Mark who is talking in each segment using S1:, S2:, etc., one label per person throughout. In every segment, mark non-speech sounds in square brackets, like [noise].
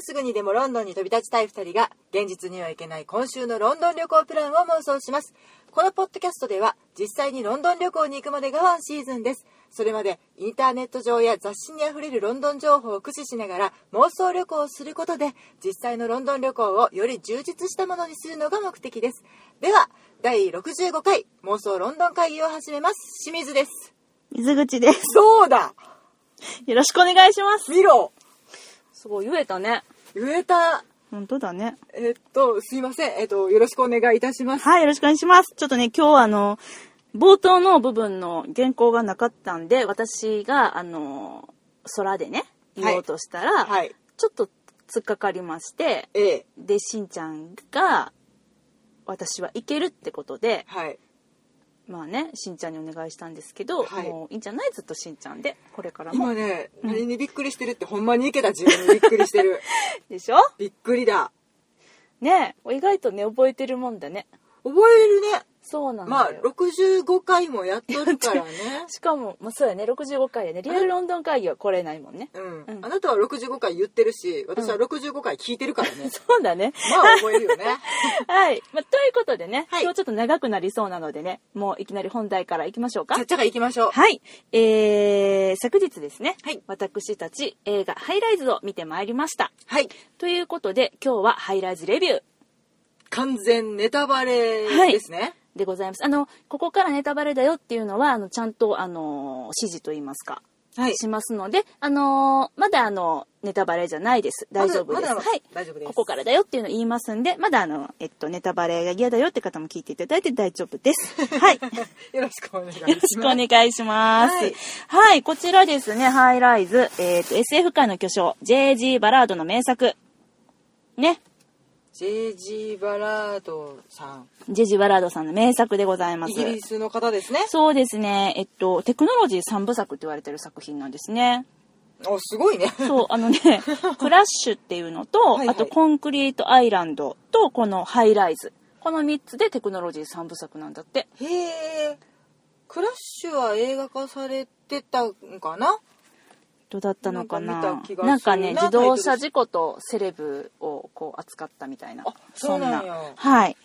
S1: 今すぐにでもロンドンに飛び立ちたい2人が現実には行けない今週のロンドン旅行プランを妄想します。このポッドキャストでは実際にロンドン旅行に行くまでがワンシーズンです。それまでインターネット上や雑誌にあふれるロンドン情報を駆使しながら妄想旅行をすることで実際のロンドン旅行をより充実したものにするのが目的です。では第65回妄想ロンドン会議を始めます。清水です。
S2: 水口です。
S1: そうだ。
S2: よろしくお願いします。
S1: 見ろ
S2: すごい、言えたね。
S1: 言えた。
S2: 本当だね。
S1: えっとすいません。えっとよろしくお願いいたします。
S2: はい、よろしくお願いします。ちょっとね、今日はあの、冒頭の部分の原稿がなかったんで、私が、あの、空でね、言おうとしたら、
S1: はい。
S2: ちょっと突っかかりまして、
S1: ええ。
S2: で、しんちゃんが、私はいけるってことで、
S1: はい
S2: まあね、しんちゃんにお願いしたんですけど、
S1: はい。
S2: もういいんじゃない？ずっとしんちゃんで、これからも。
S1: 今。ね何にびっくりしてるってほんまにいけた自分にびっくりしてる。[laughs]
S2: でしょ？
S1: びっくりだ。
S2: ね意外とね、覚えてるもんだね。
S1: 覚えるね
S2: そうなんだよ。
S1: まあ65回もやっとるからね。[laughs]
S2: しかも、まあ、そうやね。65回でね。リアルロンドン会議は来れないもんね。
S1: うん、
S2: うん。
S1: あなたは65回言ってるし私は65回聞いてるからね、[laughs]
S2: そうだね。
S1: まあ覚えるよね。[laughs]
S2: はい、まあ、ということでね、
S1: はい。
S2: 今日ちょっと長くなりそうなのでねもういきなり本題からいきましょうか。
S1: ちゃっちゃか行きましょう。
S2: はい。えー、昨日ですね、
S1: はい。
S2: 私たち映画「ハイライズ」を見てまいりました。
S1: はい。
S2: ということで今日はハイライズレビュー。
S1: 完全ネタバレですね、
S2: でございます。あのここからネタバレだよっていうのはあのちゃんとあの指示といいますか
S1: はい。
S2: しますので、あのーまだあのネタバレじゃないです。大丈夫です、
S1: まだまだ
S2: はい。
S1: 大丈夫です。
S2: ここからだよっていうのを言いますんでまだあの、えっと、ネタバレが嫌だよって方も聞いていただいて大丈夫です。[laughs] はい。よ
S1: よろしくお願いします。
S2: ろしくお願いします。
S1: はい。
S2: はい、こちらですねハイライズ、えっと SF 界の巨匠 J.G. バラードの名作。ね
S1: JG バラードさん。
S2: J.G. バラードさんの名作でございます。
S1: イギリスの方ですね。
S2: そうですね。えっとテクノロジー3部作って言われてる作品なんですね。
S1: おすごいね。
S2: そう、あのね、[laughs] クラッシュっていうのと、
S1: はいはい。
S2: あとコンクリートアイランドと、このハイライズ。この3つでテクノロジー3部作なんだって。
S1: へえクラッシュは映画化されてたんかな？
S2: どうだったのかな
S1: なんかな
S2: なんかね、自動車事故とセレブをこう扱ったみたいな。
S1: あそうなんや
S2: はい。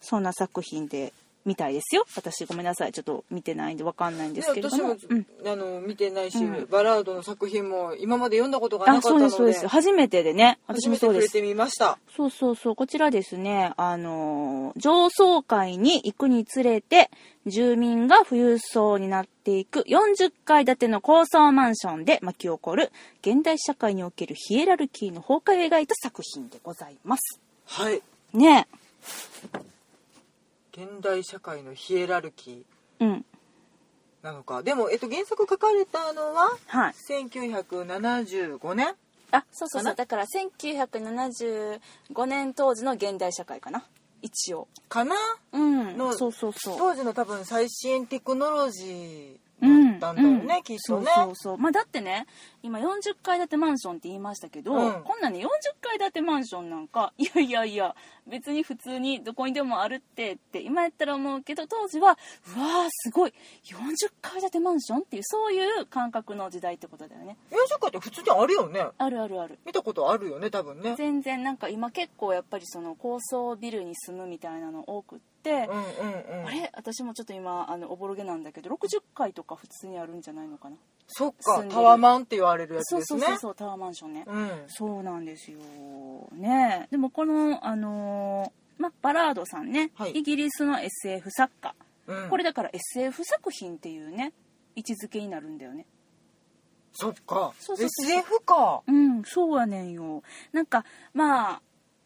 S2: そんな作品で、みたいですよ。私ごめんなさい。ちょっと見てないんでわかんないんですけれども。
S1: ね私も、
S2: うん
S1: あの見てないし、
S2: うん
S1: バラードの作品も今まで読んだことがなか
S2: あ、
S1: ったので
S2: そうです、そうです。初めてでね。私もそうです。
S1: 触れてみました
S2: そうそうそう、こちらですね、あのー、上層階に行くにつれて、住民が富裕層になっていく40階建ての高層マンションで巻き起こる現代社会におけるヒエラルキーの崩壊を描いた作品でございます。
S1: はい
S2: ね
S1: 現代社会のヒエラルキ
S2: え。うん。
S1: ーなのかでも、えっと、原作書かれたのは
S2: はい。
S1: 1975年
S2: あ、そうそうそう。だから1975年当時の現代社会かな。一応。
S1: かな？
S2: うん。
S1: の
S2: そうそうそう。
S1: 当時の多分最新テクノロジーだったん。だよね、
S2: うん。
S1: きっとね
S2: そうそうそう。まあだってね今40階建てマンションって言いましたけど、
S1: うん。
S2: こんなね40階建てマンションなんかいやいやいや別に普通にどこにでもあるってって今やったら思うけど当時はうわーすごい40階建てマンションっていうそういう感覚の時代ってことだよね。
S1: 40階って普通にあるよね。
S2: あるあるある。
S1: 見たことあるよね多分ね。
S2: 全然なんか今結構やっぱりその高層ビルに住むみたいなの多くって、
S1: うんうんうん。
S2: あれ？私もちょっと今あのおぼろげなんだけど60階とか普通にあるんじゃないのかな？
S1: そっかタワマンって言われるやつ
S2: そうそう
S1: ですね
S2: そうそうタワーマンションね、
S1: うん。
S2: そうなんですよね。でもこのあのーまバラードさんね、
S1: はい。
S2: イギリスの SF 作家、
S1: うん。
S2: これだから SF 作品っていうね位置づけになるんだよね。
S1: そっか。
S2: そうそうそう
S1: SF か。
S2: うんそうやねんよ。なんかまあ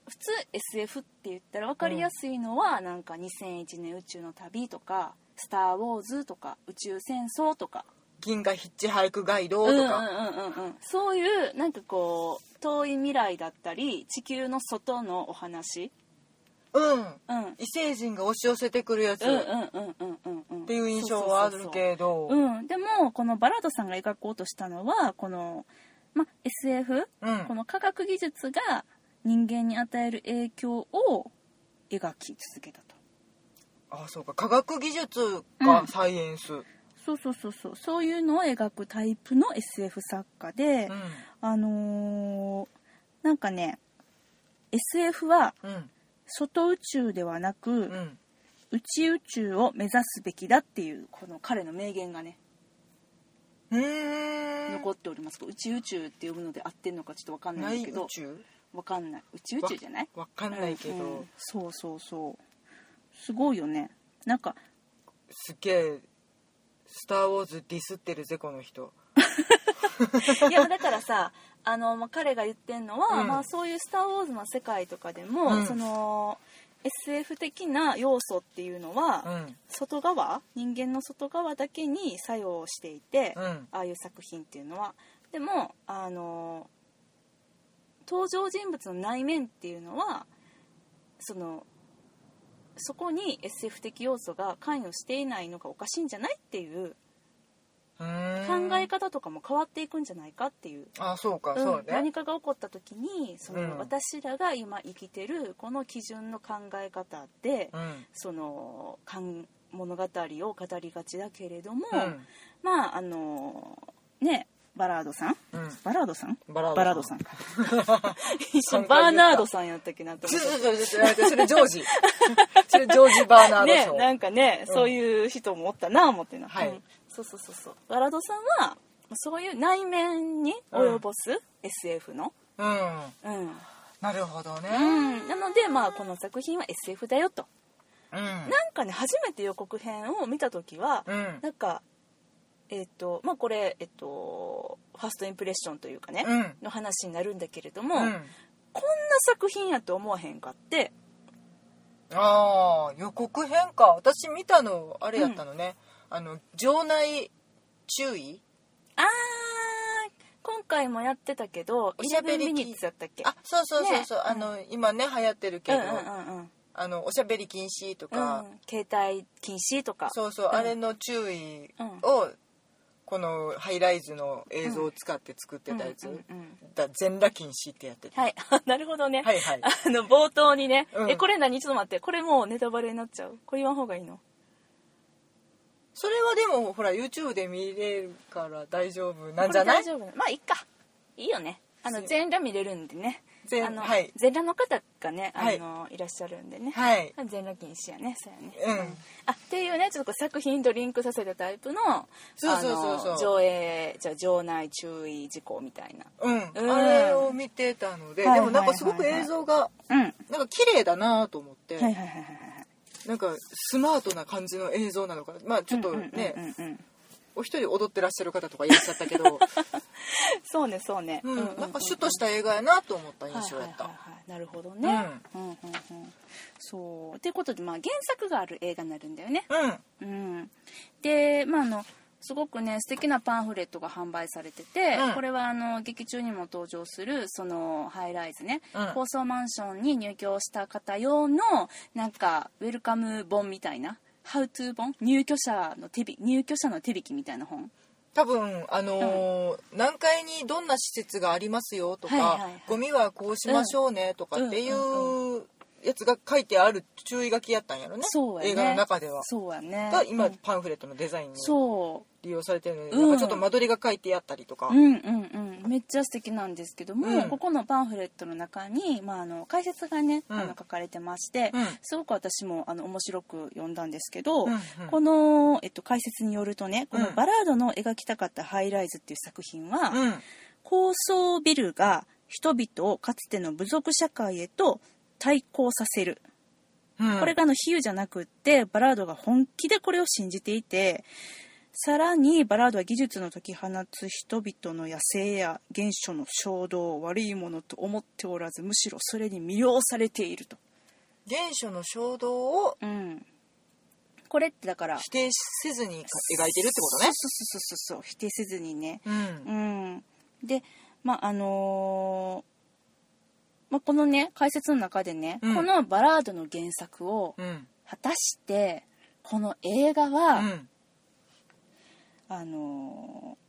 S2: 普通 SF って言ったら分かりやすいのは、なんか2001年宇宙の旅とか「スター・ウォーズ」とか「宇宙戦争」とか。
S1: 銀河ヒッチハイクガイドと
S2: うんうんうん
S1: か
S2: うんうん。そういうなんかこう遠い未来だったり地球の外のお話。
S1: うん。
S2: うん。
S1: 異星人が押し寄せてくるやつ。っ
S2: うんうんうんうんうんうん。
S1: ていう印象はあるけど。
S2: うん、でもこのバラードさんが描こうとしたのはこの、ま、SF、
S1: うん。
S2: この科学技術が人間に与える影響を描き続けたと。
S1: あそうか。科学技術
S2: うん。
S1: かサイエンス。うん
S2: そうそうそうそう。そういうのを描くタイプの SF 作家で、あのーなんかね SF は
S1: うん。
S2: 外宇宙ではなく、
S1: うん。
S2: 内宇宙を目指すべきだっていうこの彼の名言がね残っております。内宇宙って呼ぶので合ってんのかちょっとわかんないんだ
S1: 内
S2: けど。
S1: 宇宙？
S2: わかんない。内宇宙じゃない？
S1: わかんないけど、
S2: うん。うんそうそうそう。すごいよね。なんか
S1: すっげえ「スター・ウォーズ」ディスってるぜこの人。[laughs]
S2: いやだからさあの、まあ、彼が言ってんのは、
S1: うん。
S2: まあ、そういう「スター・ウォーズ」の世界とかでも、
S1: うん。
S2: その SF 的な要素っていうのは、
S1: うん。
S2: 外側？人間の外側だけに作用していて、
S1: うん。
S2: ああいう作品っていうのは。でもあの登場人物の内面っていうのはそのそこに SF 的要素が関与していないのがおかしいんじゃないっていう考え方とかも変わっていくんじゃないかっていう
S1: あそうか、
S2: うん。
S1: そうね。
S2: 何かが起こった時にその、
S1: うん。
S2: 私らが今生きてるこの基準の考え方で、
S1: うん。
S2: そのかん物語を語りがちだけれども、
S1: うん。
S2: まああのねバラードさん？
S1: うん。
S2: バラードさん？
S1: バラードさん。
S2: バラードさんか。[laughs] 一瞬バーナードさんやったっけなと
S1: そ
S2: 思って
S1: れそれそれそれジョージ。[laughs] それジョージ・バーナード
S2: ね
S1: 賞、
S2: なんかね、
S1: うん
S2: そういう人もおったな思ってな、
S1: はい。
S2: うん。そうそうそうそう。バラードさんはそういう内面に及ぼす SF の？
S1: うん。
S2: うん。
S1: なるほどね。
S2: うん、なのでまあこの作品は SF だよと。
S1: うん。
S2: なんかね初めて予告編を見た時は、
S1: うん。
S2: なんかえっ、とまあこれえっ、とファーストインプレッションというかね、
S1: うん。
S2: の話になるんだけれども、
S1: うん。
S2: こんな作品やと思わへんかって。
S1: ああ予告編か。私見たのあれやったのね、あの場内注意？
S2: あー今回もやってたけど
S1: おしゃべり
S2: 11ミニッツやったっけ？
S1: あそうそうそうそう、
S2: ね。
S1: あの今ね流行ってるけど、
S2: うんうんうんうん。
S1: あのおしゃべり禁止とか、
S2: うん、携帯禁止とか。
S1: そうそう、
S2: うん。
S1: あれの注意を、このハイライズの映像を使って作ってたやつ、だ全裸禁止ってやってて
S2: はい。[laughs] なるほどね、
S1: はいはい。
S2: あの冒頭にね、
S1: うん。
S2: えこれ何ちょっと待って。これもうネタバレになっちゃう。これ言わん方がいいの？
S1: それはでもほら YouTube で見れるから大丈夫なんじゃない？
S2: 大丈夫まあいいか。いいよね。あの全裸見れるんでね。
S1: 全
S2: あの、
S1: はい。
S2: 全裸の方がねあ
S1: はい。
S2: の、い、らっしゃるんでね、
S1: はい。
S2: 全裸禁止やね。そうやね、
S1: うん。
S2: あっていうねちょっと作品とリンクさせたタイプの
S1: そうそうそうそう。
S2: 上映じゃあ場内注意事項みたいな。
S1: うん、
S2: うん。
S1: あれを見てたので、
S2: はい
S1: でもなんかすごく映像が
S2: うん。はい
S1: なんか綺麗だなと思って、
S2: はいはいはいはい
S1: なんかスマートな感じの映像なのかな。まあちょっとね、
S2: うんうんうんうん
S1: お一人踊ってらっしゃる方とかいらっしゃったけど、[laughs]
S2: そうねそうね、
S1: うん
S2: うう
S1: なんかシュッとした映画やなと思った印象やった、
S2: はいはいはいはい。なるほどね、うん、うんう。んそうということで、まあ、原作がある映画になるんだよね、
S1: うん。
S2: うん、でまああのすごくね素敵なパンフレットが販売されてて、
S1: うん。
S2: これはあの劇中にも登場するそのハイライズね、
S1: うん。
S2: 高層マンションに入居した方用のなんかウェルカム本みたいなハウトゥー本？入居者の手び入居者の手引きみたいな本？
S1: 多分あのー何階にどんな施設がありますよとか、
S2: はいはいはい。
S1: ゴミはこうしましょうねとかってい
S2: うん
S1: うやつが書いてある注意書きやったんやろね。
S2: そうやね。
S1: 映画の中では。
S2: そうやね。
S1: が今
S2: うん。
S1: パンフレットのデザインに利用されてるので、
S2: うん。
S1: なんかちょっと間取りが書いてあったりとか、
S2: うんうんうん。めっちゃ素敵なんですけども、
S1: うん。
S2: ここのパンフレットの中に、まあ、あの解説がね、
S1: うん。
S2: あの書かれてまして、
S1: うん。
S2: すごく私もあの面白く読んだんですけど、
S1: うんうん。
S2: この、えっと、解説によるとねこの
S1: うん。
S2: バラードの描きたかったハイライズっていう作品は、
S1: うん。
S2: 高層ビルが人々をかつての部族社会へと対抗させる、
S1: うん。
S2: これがあの比喩じゃなくってバラードが本気でこれを信じていてさらにバラードは技術の解き放つ人々の野生や原初の衝動を悪いものと思っておらずむしろそれに魅了されていると、
S1: 原初の衝動を
S2: うん、これってだから
S1: 否定せずに描いてるってことね。
S2: そうそうそうそうそう否定せずにね。
S1: うん。
S2: うん。でまああのーまあ、このね解説の中でね、
S1: うん。
S2: このバラードの原作を
S1: うん。
S2: 果たしてこの映画は、
S1: うん。
S2: あのー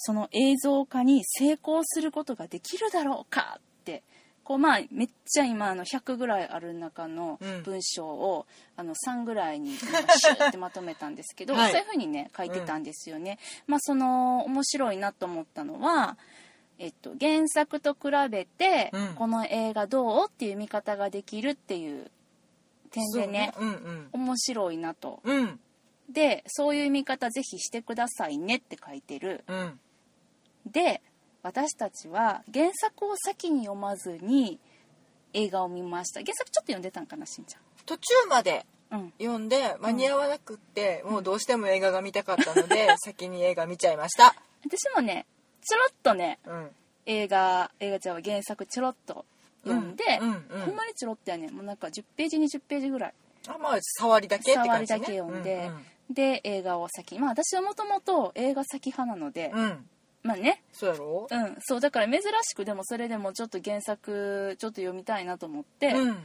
S2: その映像化に成功することができるだろうかってこうまあめっちゃ今あの100ぐらいある中の
S1: うん。
S2: 文章を、あの3ぐらいにシューってまとめたんですけど、[laughs]
S1: はい。
S2: そういうふうにね書いてたんですよね。まあその面白いなと思ったのはえっと、原作と比べて、
S1: うん。
S2: この映画どうっていう見方ができるっていう点でね
S1: そううん
S2: 面白いなと。
S1: うん。うん
S2: でそういう見方ぜひしてくださいねって書いてる。
S1: うん。
S2: で私たちは原作を先に読まずに映画を見ました。原作ちょっと読んでたんかなしんち
S1: 途中まで
S2: ゃんうん。
S1: 読んで間に合わなくって、もうどうしても映画が見たかったので、[laughs] 先に映画見ちゃいました。
S2: 私もねちょろっとね
S1: うん。
S2: 映画映画ちゃんは原作ちょろっと読んで、
S1: うんうんうん。
S2: ほんまにちょろっとやねもうなんか10ページ20ページぐらい。
S1: あまあ触りだけって感じ、ね、
S2: 触りだけ読んで、で映画を先まあ私はもともと映画先派なので、
S1: うん、うん、
S2: まあね。
S1: そうやろ？
S2: うん。そうだから珍しくでもそれでもちょっと原作ちょっと読みたいなと思って、
S1: うん。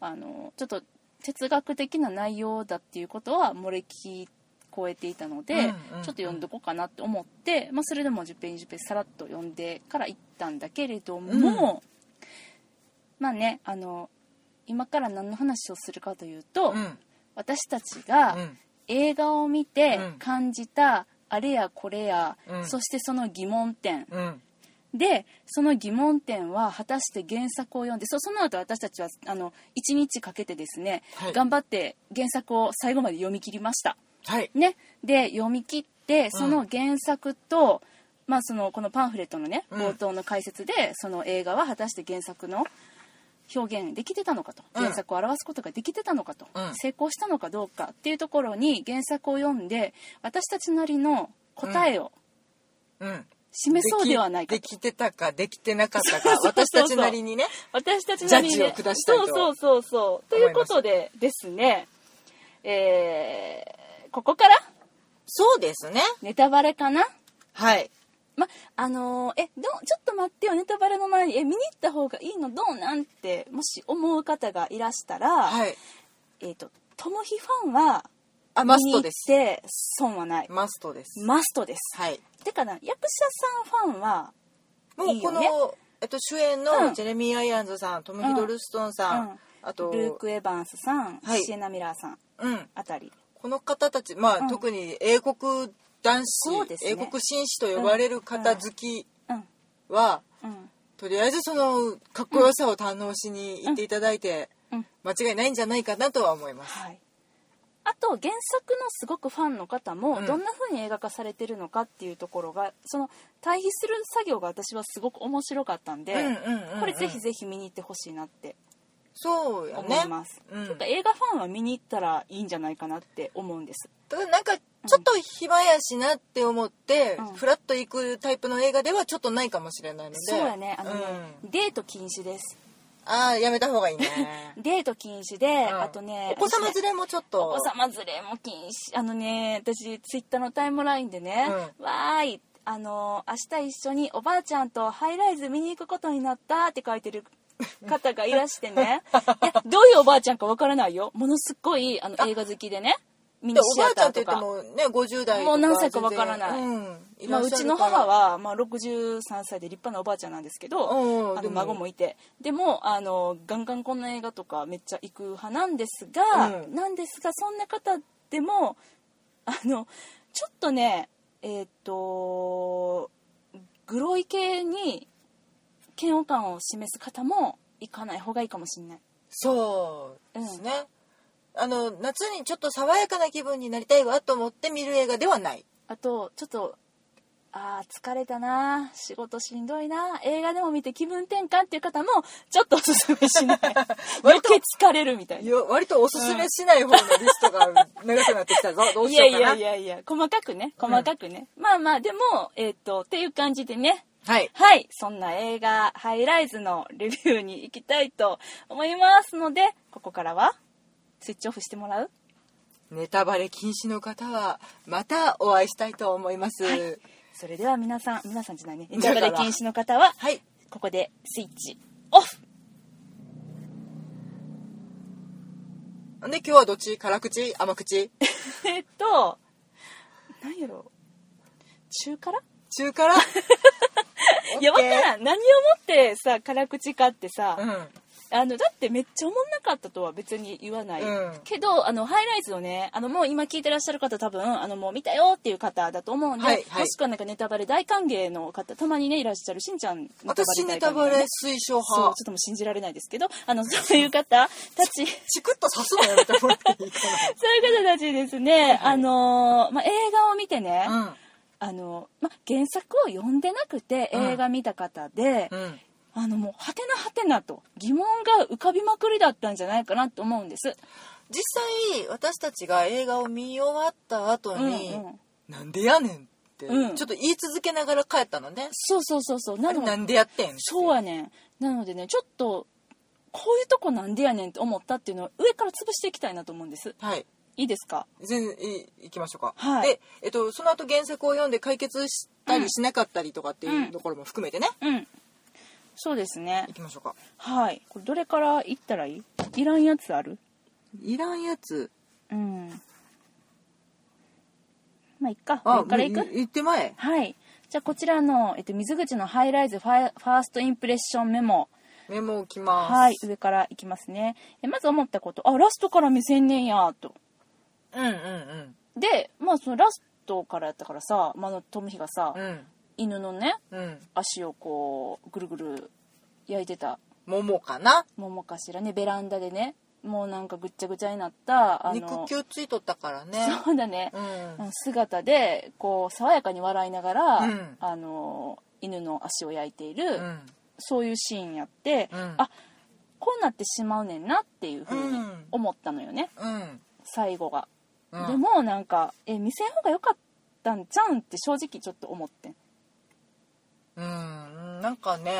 S2: あのちょっと哲学的な内容だっていうことは漏れ聞こえていたので、
S1: うんうんうん。
S2: ちょっと読んどこうかなって思って、まあ、それでも10ページ10ページさらっと読んでから行ったんだけれども、まあねあの今から何の話をするかというと、
S1: うん。
S2: 私たちが
S1: うん。
S2: 映画を見て
S1: うん。
S2: 感じたあれやこれや、
S1: うん。
S2: そしてその疑問点。
S1: うん。
S2: でその疑問点は果たして原作を読んでそその後私たちはあの1日かけてですね、
S1: はい。
S2: 頑張って原作を最後まで読み切りました。
S1: はい。
S2: ね、で読み切ってその原作と、まあ、そのこのパンフレットのね
S1: うん。
S2: 冒頭の解説で、その映画は果たして原作の表現できてたのかと。
S1: うん。
S2: 原作を表すことができてたのかと、
S1: うん。
S2: 成功したのかどうかっていうところに原作を読んで私たちなりの答えを
S1: うん。
S2: 示そうではないか
S1: できできてたかできてなかったか私たちなりにね
S2: 私たちなりに、ね、
S1: ジャッジを下したいと
S2: そうそうそうそう。ということでですねえーここから？
S1: そうですね。
S2: ネタバレかな？
S1: はい。
S2: ま、あのーえ、どう、ちょっと待ってよ、ネタバレの前に、え、見に行った方がいいの？どうなん？て、もし思う方がいらしたら、
S1: はい。
S2: えっ、と、トムヒファンは、
S1: あマストです。
S2: 損はない。
S1: マストです。
S2: マストです。
S1: はい。
S2: てかな、役者さんファンは、
S1: もうこの
S2: いいよね。
S1: えっと、主演
S2: うん。
S1: のジェレミー・アイアンズさん、トム・ヒドルストンさん、
S2: うん。
S1: あと、
S2: ルーク・エヴァンスさん、
S1: はい。
S2: シエナ・ミラーさん
S1: うん、
S2: あたり。
S1: この方たち、まあ、
S2: うん。
S1: 特に英国男子、
S2: ね。
S1: 英国紳士と呼ばれる方好き
S2: うん、
S1: は、
S2: うん、
S1: とりあえずそのかっこよさを堪能しに行っていただいて、
S2: うん。
S1: 間違いないんじゃないかなとは思います。
S2: はい。あと原作のすごくファンの方も
S1: うん。
S2: どんな風に映画化されてるのかっていうところがその対比する作業が私はすごく面白かったんで、これぜひぜひ見に行ってほしいなって
S1: そうやね。
S2: 思い。ます、
S1: うん。
S2: ちょっと映画ファンは見に行ったらいいんじゃないかなって思うんです。
S1: ただなんかちょっと暇やしなって思って、
S2: うん。
S1: フラッと行くタイプの映画ではちょっとないかもしれないので。
S2: そうやね。あのね、
S1: うん。
S2: デート禁止です。
S1: ああやめた方がいいね。[laughs]
S2: デート禁止で、
S1: うん。
S2: あとね
S1: お子様連れもちょっと。
S2: お子様連れも禁止。あのね私ツイッターのタイムラインでね「わーいあの明日一緒におばあちゃんとハイライズ見に行くことになった」って書いてる [laughs] 方がいらしてね。いやどういうおばあちゃんかわからないよ。ものすっごいあの映画好きでね。ミニシア
S1: ばあちゃんって
S2: ターとか
S1: 言ってもね50代
S2: もう何歳かわからない。
S1: うん。い
S2: まあ、うちの母は、まあ、63歳で立派なおばあちゃんなんですけど、あの
S1: うんでも。
S2: 孫もいて。でもあのガンガンこんな映画とかめっちゃ行く派なんですが、
S1: うん。
S2: なんですがそんな方でもあのちょっとねえっ、とグロい系に嫌悪感を示す方も行かない方がいいかもしれない。
S1: そうですね、あの夏にちょっと爽やかな気分になりたいわと思って見る映画ではない。
S2: あとちょっとあー疲れたな。仕事しんどいな。映画でも見て気分転換っていう方もちょっとおすすめしない。[laughs] 余計疲れるみたいな。
S1: よ割とおすすめしない方のリストが長くなってきたぞ。[laughs] どう
S2: い
S1: しようかな。
S2: やいやいやいや。細かくね。細かくね、まあまあでもえっ、とっていう感じでね
S1: はい。
S2: はい。そんな映画ハイライズのレビューに行きたいと思いますのでここからはスイッチオフしてもらう？
S1: ネタバレ禁止の方はまたお会いしたいと思います。
S2: は
S1: はい。い、
S2: それでは皆さん皆さんじゃないね。[laughs] ネタバレ禁止の方は
S1: はい、
S2: ここでスイッチオフ。
S1: で今日はどっち？辛口？甘口？[laughs]
S2: えっと何やろ中辛？
S1: 中辛？
S2: いや、わから
S1: ん。
S2: ん。何をもってさ、辛口かってさ、
S1: うん。
S2: あのだってめっちゃおもんなかったとは別に言わない、
S1: うん。
S2: けどあのハイライトをねあのもう今聞いてらっしゃる方多分あのもう見たよっていう方だと思うんで、
S1: はいはい。
S2: もしくはなんかネタバレ大歓迎の方たまにねいらっしゃるしんちゃん
S1: 私ネ
S2: 大歓迎ね
S1: タバレ推奨
S2: そう
S1: 派
S2: ちょっともう信じられないですけどあの [laughs] そういう方たち。
S1: チクッと刺すのやめてもらっていい。か [laughs]
S2: そういう方たちですね、あのーまあ、映画を見てね、
S1: な
S2: あのまあ、原作を読んでなくて
S1: うん。
S2: 映画見た方で、
S1: うん。うん
S2: あのもうはてなはてなと疑問が浮かびまくりだったんじゃないかなと思うんです。
S1: 実際私たちが映画を見終わった後に、
S2: うんうん。
S1: なんでやねんって、
S2: うん。
S1: ちょっと言い続けながら帰ったのね。
S2: そうそうそうそう。な
S1: なんでやってん
S2: そうやねん。なのでねちょっとこういうとこなんでやねんって思ったっていうのを上から潰していきたいなと思うんです。
S1: はい
S2: いいですか？
S1: 全然いい行きましょうか、
S2: はい。
S1: で、えっと、その後原作を読んで解決したりしなかったりとかっていうところも含めてね、
S2: うん。そうですね。
S1: 行きましょうか。
S2: はい。これどれからいったらいい？いらんやつある？
S1: いらんやつ。
S2: うん。まあいっか。
S1: あ
S2: 上からいく？
S1: い言ってまえ。
S2: はい。じゃあこちらの、えっと、水口のハイライズファイファーストインプレッションメモ。
S1: メモ置きます。
S2: はい。上からいきますね。えまず思ったこと。あラストから見せんねんやと
S1: うんうん
S2: でまあそのラストからやったからさ、まあ、トムヒがさ、
S1: うん。うん
S2: 犬のね
S1: うん。
S2: 足をこうぐるぐる焼いてた。
S1: 桃かな？
S2: 桃かしらねベランダでねもうなんかぐっちゃぐちゃになったあ
S1: 肉
S2: の
S1: 球ついとったからね。
S2: そうだね、
S1: うん。
S2: 姿でこう爽やかに笑いながら、
S1: うん。
S2: あの犬の足を焼いている、
S1: うん。
S2: そういうシーンやって、
S1: うん。
S2: あこうなってしまうねんなっていうふうに
S1: うん。
S2: 思ったのよね、
S1: うん。
S2: 最後が、
S1: うん。
S2: でもなんかえ見せん方が良かったんちゃうんって正直ちょっと思ってん。
S1: うん。なんかね、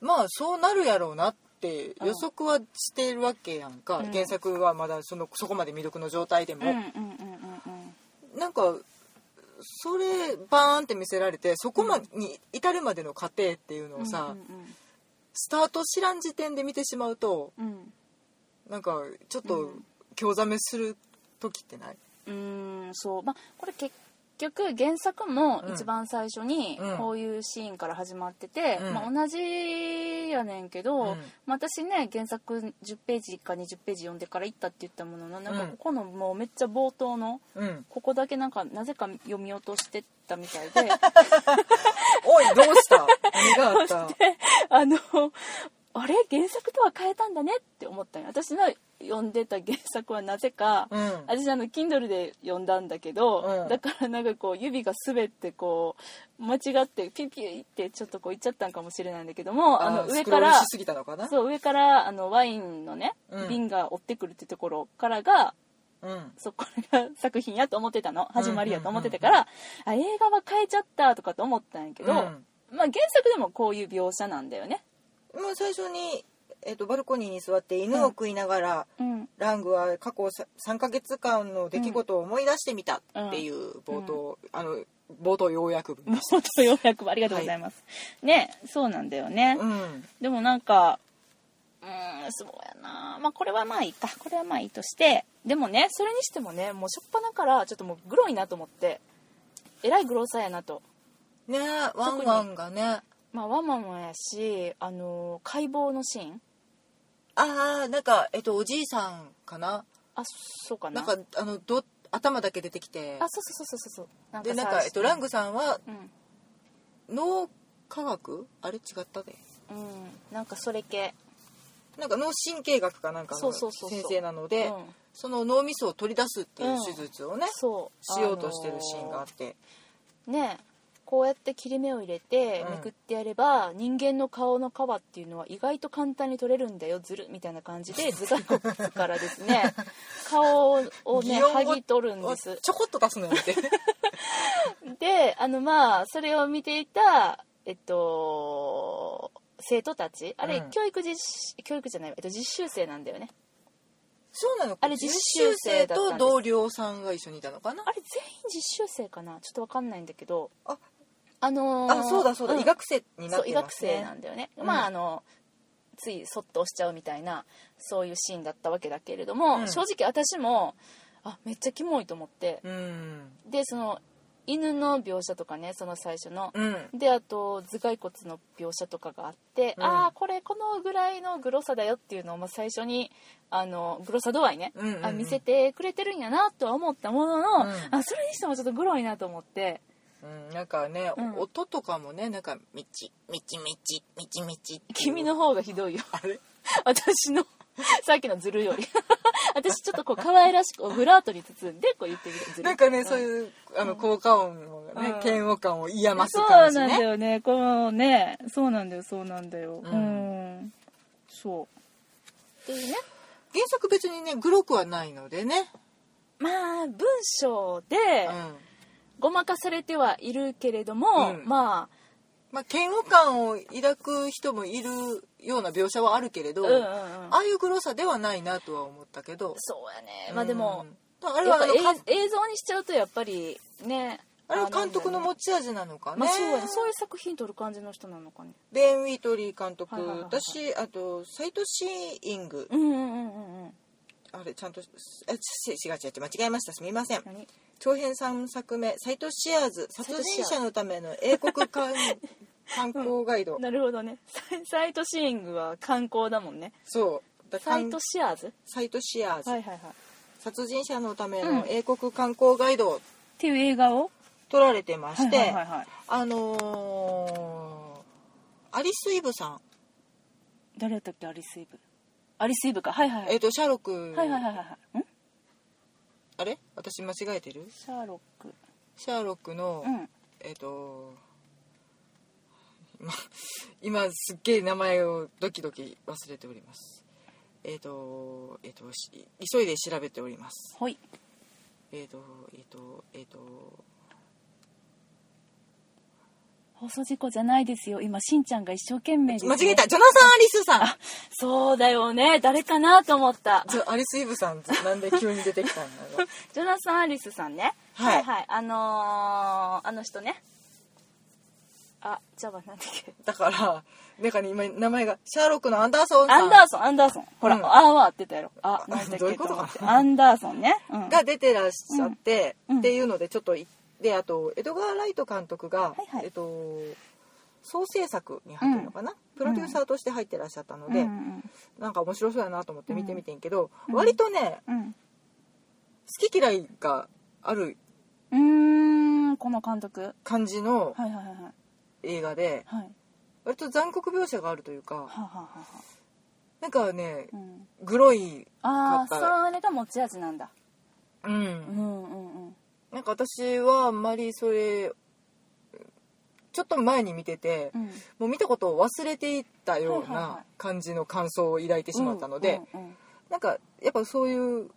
S1: まあそうなるやろうなって予測はしてるわけやんか、
S2: うん。
S1: 原作はまだそのそこまで未読の状態でも、
S2: うんうんうんうんうん。
S1: なんかそれバーンって見せられてそこまでに至るまでの過程っていうのをさ、
S2: うん
S1: スタート知らん時点で見てしまうと
S2: うんうん。
S1: なんかちょっと
S2: うん。
S1: 興ざめする時ってない、
S2: うーんそう。まあこれ結局原作も
S1: うん。
S2: 一番最初に
S1: うん。
S2: こういうシーンから始まってて、
S1: うん。
S2: まあ、同じやねんけど、
S1: うん。
S2: まあ私ね原作10ページか20ページ読んでから行ったって言ったもののなんか
S1: うん。
S2: ここのもうめっちゃ冒頭の
S1: うん、
S2: ここだけなんかなぜか読み落としてったみたいで。[laughs]
S1: おいどうした？何があった？[laughs]
S2: あのあれ？原作とは変えたんだねって思ったんよ。私の読んでた原作はなぜか、
S1: うん。
S2: 私あの Kindle で読んだんだけど、
S1: うん。
S2: だからなんかこう指が滑ってこう間違ってピュピュってちょっとこういっちゃったんかもしれないんだけどもあの
S1: ー
S2: 上からそう上からあのワインのね、
S1: うん。
S2: 瓶が追ってくるってところからが
S1: うん。
S2: そこが作品やと思ってたの。始まりやと思ってたから、あ映画は変えちゃったとかと思ったんやけど、
S1: うん。
S2: まあ原作でもこういう描写なんだよね。
S1: まあ最初に、えっとバルコニーに座って犬を食いながら、
S2: うん。
S1: ラングは過去さ3ヶ月間の出来事を思い出してみたっていう冒頭、あの冒頭要約文
S2: もっと要約ありがとうございます。ねそうなんだよね。
S1: うん。
S2: でもなんかうーんそうやな。まあこれはまあいいか。これはまあいいとして。でもねそれにしてもねもうしょっぱなからちょっともうグロいなと思ってえらいグロさやなと。
S1: ねワンワンがね。
S2: まあワンマンもやしあのー解剖のシーン
S1: ああなんかえっとおじいさんかな？
S2: あそうかな。
S1: なんかあのど頭だけ出てきて。
S2: あそうそうそうそうそう
S1: でなん
S2: さ
S1: か、えっと、ラングさんは
S2: うん、
S1: 脳科学？あれ違ったで。
S2: うん、なんかそれ系。
S1: なんか脳神経学かなんかの
S2: そうそうそうそう。
S1: 先生なので
S2: うん。
S1: その脳みそを取り出すっていう手術をね、
S2: そう。
S1: しようとしてるシーンがあって、
S2: あのーねこうやって切れ目を入れて
S1: うん。
S2: めくってやれば、人間の顔の皮っていうのは意外と簡単に取れるんだよずるみたいな感じで頭蓋骨からですね。[laughs] 顔をね剥ぎ取るんです。
S1: ちょこっと出すのやめて。[laughs]
S2: であのまあそれを見ていたえっと生徒たち。あれ、
S1: うん。
S2: 教育実習教育じゃないわえっと実習生なんだよね。
S1: そうなの
S2: あれ実習生
S1: と同僚さんが一緒にいたのかな。
S2: あれ全員実習生かな。ちょっとわかんないんだけど。
S1: あ
S2: あのー
S1: あそうだそうだ、
S2: ん。
S1: 医学生になってますね。
S2: 学生なんだよね、
S1: うん。
S2: まああのついそっと押しちゃうみたいなそういうシーンだったわけだけれども、
S1: うん。
S2: 正直私もあめっちゃキモいと思って。
S1: うん。
S2: でその犬の描写とかねその最初の、
S1: うん。
S2: であと頭蓋骨の描写とかがあって、
S1: うん。
S2: ああこれこのぐらいのグロさだよっていうのをまあ最初にあのグロさ度合いね、
S1: うんうんうん。
S2: あ見せてくれてるんやなとは思ったものの、
S1: うん。
S2: あそれにしてもちょっとグロいなと思って
S1: うん、なんかね、
S2: うん。
S1: 音とかもねなんか「みちみちみちみちみち」
S2: 君の方がひどいよ。
S1: あれ？
S2: 私のさっきのズルより。[laughs] 私ちょっとこう可愛らしくオブラートに包んでこう言ってみるズル
S1: なんかね、そういうあの効果音のね、
S2: うん。
S1: 嫌悪感を癒ます
S2: そう
S1: 感じ
S2: なんだ
S1: ね
S2: よね。このねそうなんだよそうなんだよ。
S1: う
S2: うん。んそう。っていうね。
S1: 原作別にねグロくはないのでね、
S2: まあ文章で
S1: うん
S2: ごまかされてはいるけれども、
S1: うん。
S2: ま
S1: まあ、嫌悪感を抱く人もいるような描写はあるけれど、
S2: あうんうんうん。
S1: ああいうグロさではないなとは思ったけど。
S2: そうやね。まあでも、
S1: うん、あれ
S2: やっぱ
S1: はあのか
S2: 映映像にしちゃうとやっぱりね
S1: あれは監督の
S2: も
S1: 持ち味なのかね、
S2: まあそうやね。そういう作品撮る感じの人なのかね。
S1: ベン・ウィートリー監督。
S2: はいはいはいはい
S1: だしあとサイト・シーイング。
S2: うんうんうんうんうん
S1: あれちゃんとあち違う違う違う間違えました。すみません。
S2: 何？
S1: 長編3作目「サイト・シアーズ殺人者のための英国観観光ガイド」
S2: なるほどね。[laughs] サイトシーイングは観光だもんね。
S1: そう。だ
S2: サイトシアーズ？
S1: サイト・シアーズ、
S2: はいはいはい。
S1: 殺人者のため
S2: うん
S1: の英国観光ガイド。を
S2: っていう映画を？
S1: 撮られてまして、
S2: はいはいはいはい。
S1: あのーアリス・イブさん、
S2: 誰やったっけアリスイブ？アリスイブか。はいはいはい。
S1: えっ、とシャーロック、
S2: はいはいはいはいん？
S1: あれ？私間違えてる？
S2: シャーロック。
S1: シャーロックの、
S2: うん。
S1: えっ、と今今すっげえ名前をドキドキ忘れております。えっ、とえっ、とし急いで調べております。
S2: ほい。
S1: えっ、とえっ、とえっ、と
S2: 放送事故じゃないですよ。今しんちゃんが一生懸命です、ね、
S1: 間違えた。ジョナサン・アリスさん。
S2: そうだよね。誰かなと思った。
S1: アリス・イブさんなんで急に出てきたんだろう
S2: ジョナサン・アリスさんね。
S1: はい。
S2: はいあのー、あの人ね。あじゃあなんだっけ？
S1: だからなんかね今名前がシャーロックのアンダーソン
S2: アンダーソンアンダーソン。ほら、
S1: うん。
S2: あーは合ってたやろ。あ
S1: あ
S2: なんだっけ？
S1: どういうこと
S2: と思って。アンダーソンね、うん、
S1: が出てらっしゃって、
S2: うん。
S1: っていうのでちょっといであとエドガー・ライト監督が、
S2: はいはい。
S1: えっと総制作に入ってるのかな、プロデューサーとして入ってらっしゃったので、
S2: うん
S1: なんか面白そうやなと思って見てみてんけど、
S2: うん。
S1: 割とね
S2: うん。
S1: 好き嫌いがある
S2: うんうーんこの監督。
S1: 感じの
S2: はいはいはいはい。
S1: 映画で
S2: はい。
S1: 割と残酷描写があるというか
S2: はあはあは
S1: なんかね
S2: うん。
S1: グロい
S2: ああそれが持ち味なんだ。
S1: うん。
S2: うんうんうん
S1: なんか私はあんまりそれちょっと前に見てて、
S2: うん。
S1: もう見たことを忘れていったようない感じの感想を抱いてしまったので、
S2: うんうんうん。
S1: なんかやっぱそういう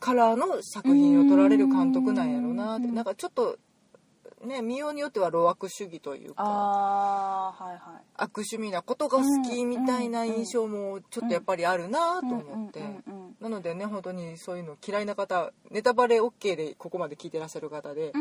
S1: カラーの作品を撮られる監督なんやろうなって
S2: うん。
S1: なんかちょっとね見ようによっては老悪主義というか
S2: ああはいはい。
S1: 悪趣味なことが好きみたいな印象もちょっとやっぱりあるなと思って。なのでね本当にそういうの嫌いな方ネタバレ OK でここまで聞いてらっしゃる方で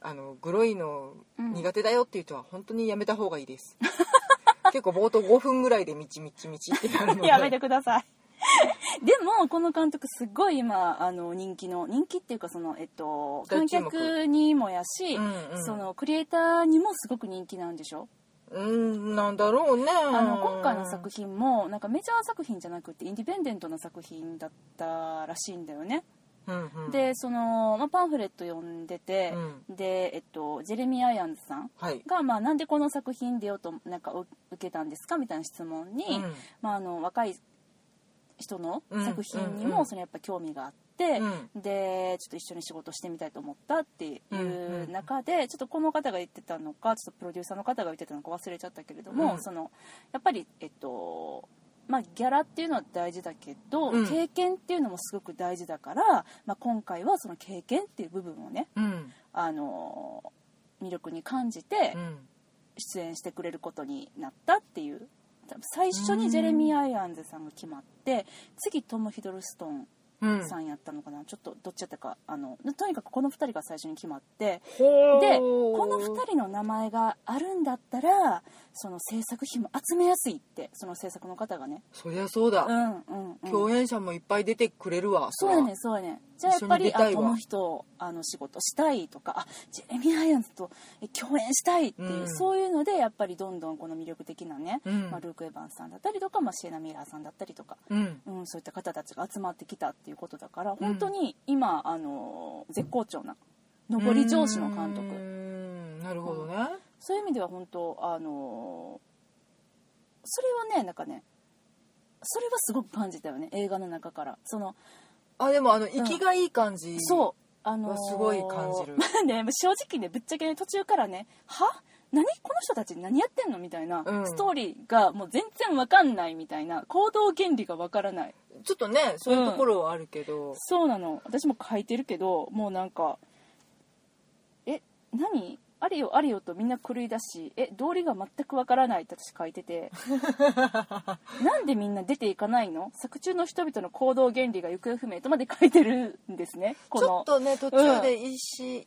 S1: あのグロいの
S2: うん
S1: 苦手だよっていう人は本当にやめた方がいいです。[laughs] 結構冒頭5分ぐらいでみちみちみちってなるので。[laughs]
S2: やめてください [laughs] でもこの監督すっごい今あの人気の人気っていうかそのえっと観客にもやし、
S1: うんうん。
S2: そのクリエイターにもすごく人気なんでしょ？
S1: うんなんだろうね。
S2: あの今回の作品もなんかメジャー作品じゃなくてインディペンデントな作品だったらしいんだよね、
S1: うんうん。
S2: でその、まあ、パンフレット読んでて、で、えっと、ジェレミー・アイアンズさん
S1: はい。
S2: が、まあ、なんでこの作品出ようとなんかお受けたんですか？みたいな質問に、
S1: うん。
S2: まあ、あの若い人の作品にもそのやっぱ興味があって、
S1: う
S2: でちょっと一緒に仕事してみたいと思ったってい
S1: う
S2: 中で、ちょっとこの方が言ってたのかちょっとプロデューサーの方が言ってたのか忘れちゃったけれども、
S1: うん。
S2: そのやっぱりえっとまあ、ギャラっていうのは大事だけど、
S1: うん。
S2: 経験っていうのもすごく大事だから、まあ、今回はその経験っていう部分をね、
S1: うん。
S2: あの魅力に感じて
S1: うん。
S2: 出演してくれることになったっていう最初にジェレミー・アイアンズさんが決まって次トム・ヒドルストン
S1: うん。
S2: さんやったのかな、ちょっとどっちやったか。あのとにかくこの2人が最初に決まって。でこの2人の名前があるんだったらその制作費も集めやすいってその制作の方がね。
S1: そりゃそうだ、
S2: うんうんうん。
S1: 共演者もいっぱい出てくれるわ
S2: そうやねんそうやねん。じゃあやっぱりあこの人あの仕事したいとかあジェレミー・アイアンズとえ共演したいっていう、
S1: うん。
S2: そういうのでやっぱりどんどんこの魅力的なね、
S1: うん。
S2: まあ、ルーク・エヴァンスさんだったりとか、まあ、シエナ・ミラーさんだったりとか、
S1: うん。
S2: うん、そういった方たちが集まってきたっていうことだから本当に今、あの絶好調な上り調子の監督。
S1: うーんなるほどね、
S2: そういう意味では本当あのそれはねなんかねそれはすごく感じたよね映画の中から。その
S1: あでもあの息がいい感じ、
S2: そうあのー
S1: はすごい感じる。[laughs]
S2: まあね正直ねぶっちゃけね途中からねは？何この人たち何やってんの？みたいな、
S1: うん。
S2: ストーリーがもう全然わかんないみたいな行動原理がわからない。
S1: ちょっとねそういうところはあるけど、
S2: そうなの。私も書いてるけどもうなんかえ何？あれよあれよとみんな狂いだしえ道理が全くわからないって私書いてて。[laughs] なんでみんな出ていかないの？作中の人々の行動原理が行方不明とまで書いてるんですねこの。
S1: ちょっとね途中で意思、い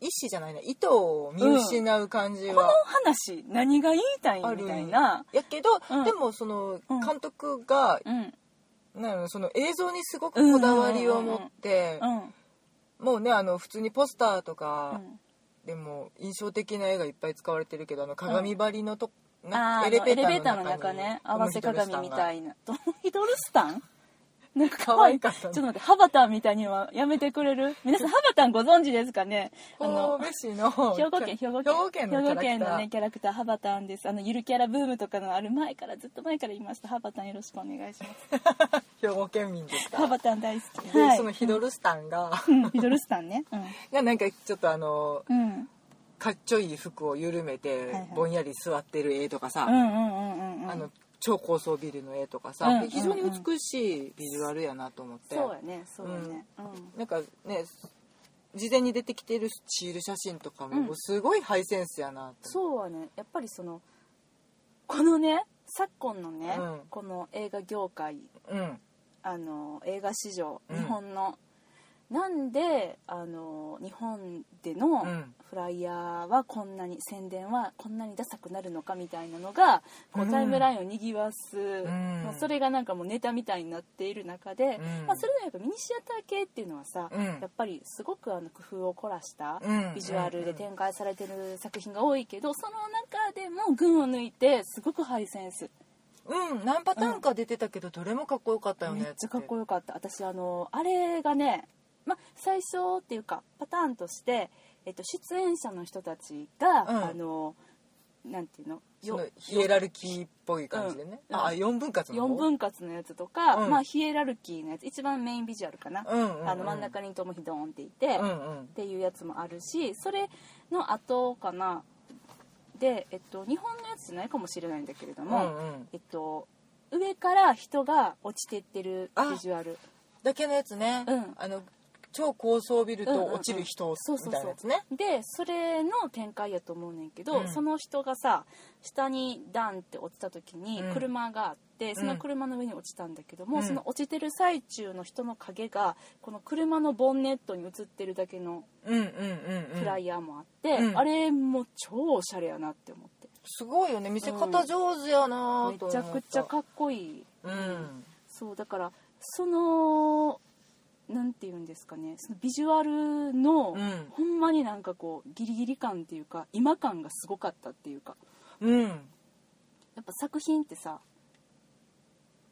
S1: 意思じゃないな。意図を見失う感じ
S2: この
S1: は
S2: 話何が言いたいみたいな。
S1: や。けど、
S2: うん。
S1: でもその
S2: うん。
S1: 監督が、
S2: うん。
S1: なその映像にすごくこだわりを持って、
S2: うん
S1: もうねあの普通にポスターと
S2: う
S1: か
S2: ん
S1: でも印象的な絵がいっぱい使われてるけどあの鏡張りのと、
S2: あ
S1: な
S2: ーあのエレベーターの
S1: に
S2: 中ね合わせ鏡みた
S1: い
S2: いな [laughs] トム・ヒドルスタン？なんか
S1: 可愛かったね
S2: ちょっと待ってハバタンみたいにはやめてくれる？皆さんハバタンご存知ですかね？あの
S1: 神戸市の
S2: 兵庫県兵庫県。
S1: 兵庫県のキャラクター。
S2: のねキャラクターハバタンです。あのゆるキャラブームとかのある前からずっと前から言いました。ハバタンよろしくお願いします。
S1: 兵庫県民ですか？
S2: ハバタン大好き。
S1: で、
S2: はい。
S1: そのヒドルスタンが、
S2: うん。ヒドルスタンね。
S1: がなんかちょっとあの
S2: うん。うん
S1: かっちょいい服を緩めて、ぼんやり座ってる絵とかさ、
S2: うんうんうんうんうん。
S1: あの超高層ビルの絵とかさ、
S2: うん
S1: 非常に美しいビジュアルやなと思って。
S2: そうやねそうやね。うん。
S1: なんかね事前に出てきてるシール写真とかも,、すごいハイセンスやなって
S2: そうはね。やっぱりそのこのね昨今のね、
S1: うん。
S2: この映画業界
S1: うん。
S2: あの映画史上
S1: うん。
S2: 日本の、なんであの日本での
S1: うん。
S2: フライヤーはこんなに宣伝はこんなにダサくなるのかみたいなのがこ
S1: う
S2: うんタイムラインをにぎわす、
S1: ん。
S2: もうそれがなんかもうネタみたいになっている中で、
S1: うん。
S2: まあ、それでもやっぱミニシアター系っていうのはさ、
S1: うん。
S2: やっぱりすごくあの工夫を凝らした
S1: うん。
S2: ビジュアルで展開されてる作品が多いけどその中でも群を抜いてすごくハイセンス。
S1: うん。何パターンか出てたけど、どれもかっこよかったよね
S2: めっちゃかっこよかった。私あのあれがね、ま、最初っていうかパターンとして、えっと、出演者の人たちが、
S1: うん。
S2: あのなんていうの？
S1: そのヒエラルキーっぽい感じでね、
S2: うん。
S1: あ4分割の方
S2: ？4分割のやつとか、
S1: うん。
S2: まあ、ヒエラルキーのやつ。一番メインビジュアルかな、
S1: うんうんうん。
S2: あの真ん中にトムヒドーンっていて、
S1: うんうん。
S2: っていうやつもあるしそれの後かな。で、えっと、日本のやつじゃないかもしれないんだけれども、
S1: うんうん。
S2: えっと、上から人が落ちてってるビジュアル。
S1: だけのやつね、
S2: うん。
S1: あの超高層ビルと
S2: うんうんうん。
S1: 落ちる人みたいなやつね。
S2: でそれの展開やと思うねんけど、
S1: うん。
S2: その人がさ下にダンって落ちた時に
S1: うん。
S2: 車があって、その車の上に落ちたんだけども、
S1: うん。
S2: その落ちてる最中の人の影がこの車のボンネットに映ってるだけの
S1: うんうんうんうん。
S2: フライヤーもあって、
S1: うん。
S2: あれも超おしゃれやなって思って。
S1: すごいよね。見せ方上手やな
S2: め
S1: と思った。
S2: ちゃくちゃかっこいい、
S1: うん。
S2: そうだからそのなんて言うんですかねそのビジュアルの、
S1: うん。
S2: ほんまになんかこうギリギリ感っていうか今感がすごかったっていうか。
S1: うん。
S2: やっぱ作品ってさ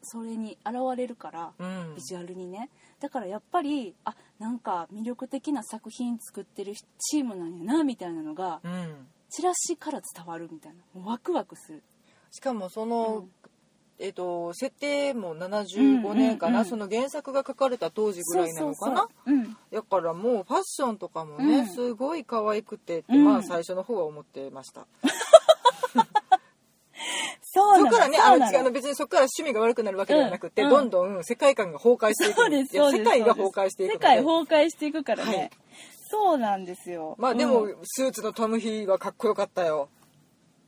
S2: それに現れるから、
S1: うん。
S2: ビジュアルにね。だからやっぱりあなんか魅力的な作品作ってるチームなんやなみたいなのが
S1: うん。
S2: チラシから伝わるみたいな。もうワクワクする。
S1: しかもその、
S2: うん
S1: えっと設定も75年かな、
S2: うんうんうん
S1: その原作が書かれた当時ぐらいなのかな？だからもうファッションとかもね、
S2: うん。
S1: すごい可愛くてって、
S2: うん。
S1: まあ最初の方は思ってました、[laughs]
S2: そう
S1: こからねあの違うあの別にそこから趣味が悪くなるわけではなくて、
S2: うん
S1: どんどん世界観が崩壊していく
S2: そうです
S1: 世界が崩壊していく
S2: 世界崩壊していくからね、
S1: はい。
S2: そうなんですよ。
S1: まあでも、
S2: うん。
S1: スーツのトム・ヒーはかっこよかったよ。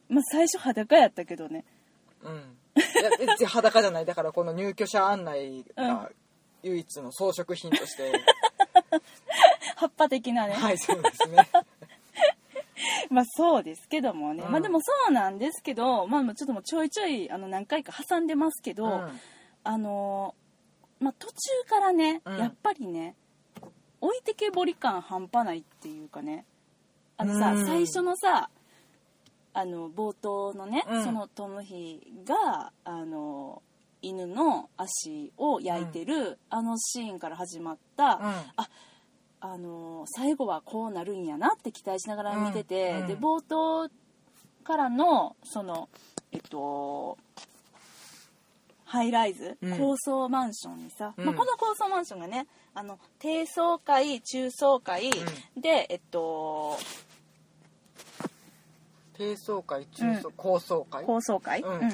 S2: まあ、最初裸やったけどね。
S1: うんいや裸じゃない。だからこの入居者案内が唯一の装飾品として、[laughs]
S2: 葉っぱ的なね、
S1: はいそうですね。[laughs]
S2: まあそうですけどもね、
S1: うん。
S2: まあでもそうなんですけどまあちょっともうちょいちょいあの何回か挟んでますけど、
S1: うん。
S2: あのまあ途中からね、
S1: うん。
S2: やっぱりね置いてけぼり感半端ないっていうかね。あのさ、
S1: うん。
S2: 最初のさあの冒頭のね、
S1: うん。
S2: そのトムヒがあの犬の足を焼いてる、あのシーンから始まった、
S1: うん。
S2: あの最後はこうなるんやなって期待しながら見てて、
S1: うん。うん
S2: で冒頭からのそのえっとハイライズ、
S1: うん。
S2: 高層マンションにさ、
S1: うん。
S2: まあ、この高層マンションがねあの低層階中層階、でえっと
S1: 低層階中層、高層階？
S2: 高層階、
S1: うん。
S2: うんうんうん。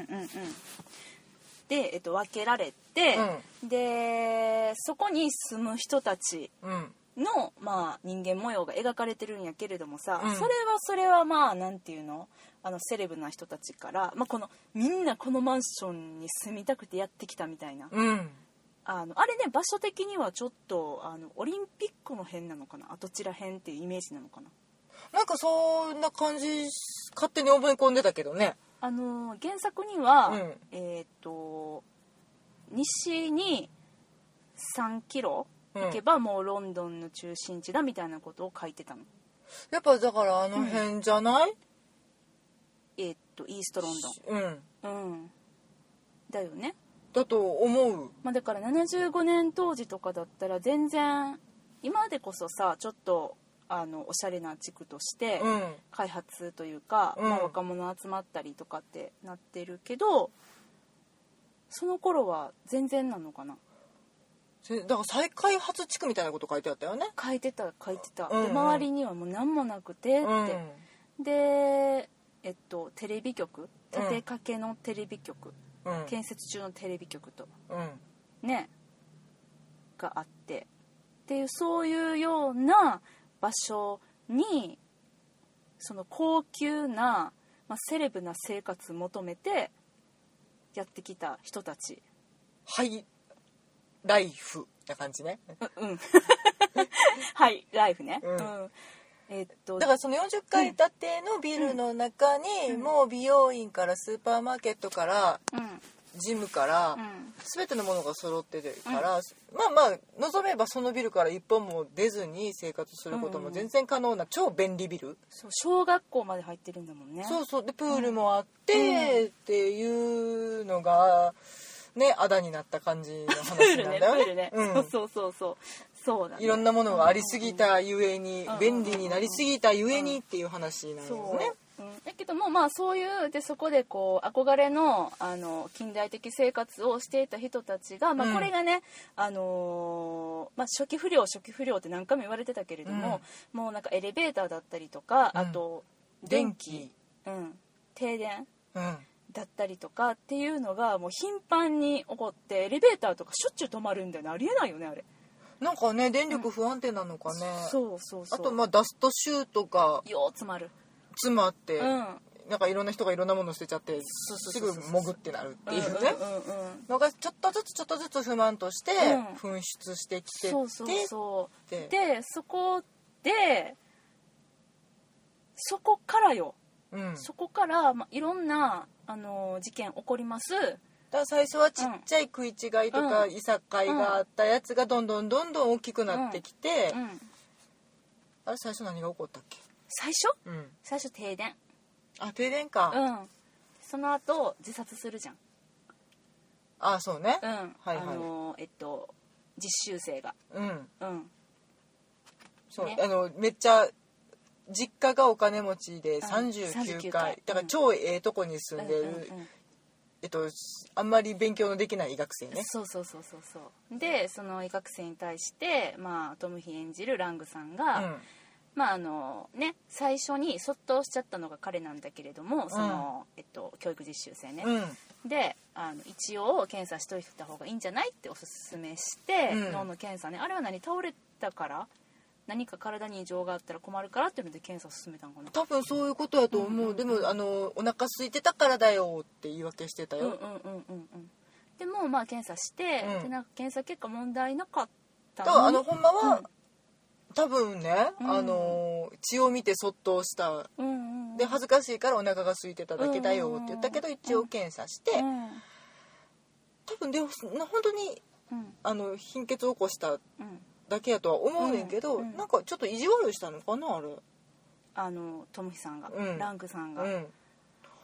S2: で、えっと、分けられて、でそこに住む人たち
S1: うん。
S2: の、まあ、人間模様が描かれてるんやけれどもさ、
S1: うん。
S2: それはそれはまあなんていうの？あのセレブな人たちから、まあ、このみんなこのマンションに住みたくてやってきたみたいな。
S1: うん。
S2: あのあれね場所的にはちょっとあのオリンピックの辺なのかな？あどちら辺っていうイメージなのかな？
S1: なんかそんな感じ勝手に思い込んでたけどね
S2: あの原作には、
S1: うん
S2: えっ、と西に3キロ
S1: うん
S2: 行けばもうロンドンの中心地だみたいなことを書いてたの。
S1: やっぱだからあの辺じゃない？
S2: えっ、とイーストロン
S1: うん
S2: ドン。うん。だよね。
S1: だと思う
S2: まあ、だから75年当時とかだったら全然今でこそさちょっとあのおしゃれな地区として
S1: うん。
S2: 開発というか、
S1: うん。
S2: まあ、若者集まったりとかってなってるけどその頃は全然なのかな。
S1: せだから再開発地区みたいなこと書いてあったよね。
S2: 書いてた書いてた、
S1: うんうん。
S2: で周りにはもう何もなくてって、
S1: うん。
S2: でえっとテレビ局？立てかけのテレビ局、
S1: うん。
S2: 建設中のテレビ局と。
S1: うん。
S2: ね。があって。っていうそういうような場所にその高級な、まあ、セレブな生活求めてやってきた人たち。
S1: ハイライフな感じね。
S2: ううん。[laughs] はいライフね、
S1: うん。
S2: えっと
S1: だからその40階建てのビルの中にもう美容院からスーパーマーケットから
S2: うん
S1: ジムから
S2: うん。
S1: 全てのものが揃ってるから、まあまあ望めばそのビルから一本も出ずに生活することも全然可能な超便利ビル、
S2: そう小学校まで入ってるんだもんね。
S1: そうそう。でプールもあって、っていうのがねあだになった感じの話なんだよね。
S2: ールね、
S1: うん。
S2: そうそうそうそう。そうだね
S1: いろんなものがありすぎたゆえに
S2: うん。
S1: 便利になりすぎたゆえにっていう話なんですね。
S2: うん、だけどもまあそういうでそこでこう憧れのあの近代的生活をしていた人たちが、ま
S1: うん。
S2: あ、これがね、あのーまあ、初期不良初期不良って何回も言われてたけれども、もうなんかエレベーターだったりとか、
S1: うん。
S2: あと
S1: 電気、
S2: うん、停電。
S1: うん、
S2: だったりとかっていうのがもう頻繁に起こってエレベーターとかしょっちゅう止まるんだよね。ありえないよねあれ、
S1: なんかね電力不安定なのかね。
S2: そうそうそう。
S1: あとまあダストシュートが
S2: よう詰まる
S1: 詰まって、
S2: うん。
S1: なんかいろんな人がいろんなもの捨てちゃってすぐ潜ってなるっていうね。のがちょっとずつちょっとずつ不満として
S2: うん。
S1: 噴出してきてて、
S2: そうそうそう
S1: で
S2: でそこでそこからよ、
S1: うん、
S2: そこから、まあ、いろんな、あのー事件起こります。
S1: だから最初はちっちゃい食い違いとか
S2: うん。
S1: いさかいがあったやつがどんどんどんどん大きくなってきて、
S2: うん。
S1: あれ最初何が起こったっけ、
S2: 最初？
S1: うん、
S2: 最初停電。
S1: あ停電か、
S2: うん。その後自殺するじゃん。
S1: あそうね。
S2: うん、
S1: はいはい。
S2: あのーえっと実習生が。
S1: うん。
S2: うん。
S1: そう、
S2: ね。
S1: あのめっちゃ実家がお金持ちで
S2: うん。
S1: 39
S2: 39
S1: 階
S2: 階
S1: だから超ええとこに住んでる、
S2: うんうんうん
S1: えっとあんまり勉強のできない医学生ね。
S2: そうそうそうそうそう。でその医学生に対して、まあ、トムヒ演じるラングさんが、
S1: うん
S2: まああのね、最初にそっとしちゃったのが彼なんだけれどもその、えっと、教育実習生ね、
S1: うん。
S2: であの一応検査しといた方がいいんじゃないっておすすめして、
S1: うん。
S2: 脳の検査ね。あれは何？倒れたから？何か体に異常があったら困るからっていうので検査を進めたのかな。
S1: 多分そういうことやと思う、
S2: うんうんうん
S1: でもあのお腹空いてたからだよって言い訳してたよ、
S2: うんうんうんうんうん。でもまあ検査して、
S1: うん。
S2: でなんか検査結果問題なかった
S1: だからあのほんまは、
S2: うん
S1: 多分ね、
S2: うん。
S1: あの血を見てそっとした。
S2: うんうん。うん
S1: で恥ずかしいからお腹が空いてただけだよって言ったけど
S2: うん
S1: 一応検査して、
S2: うん。
S1: 多分で本当に
S2: うん。
S1: あの貧血を起こした
S2: うん
S1: だけやとは思うねんけど、
S2: うん。うん。
S1: なんかちょっと意地悪したのかなあれ。
S2: あのトムヒさんが、
S1: うん。
S2: ランクさんが、
S1: うん。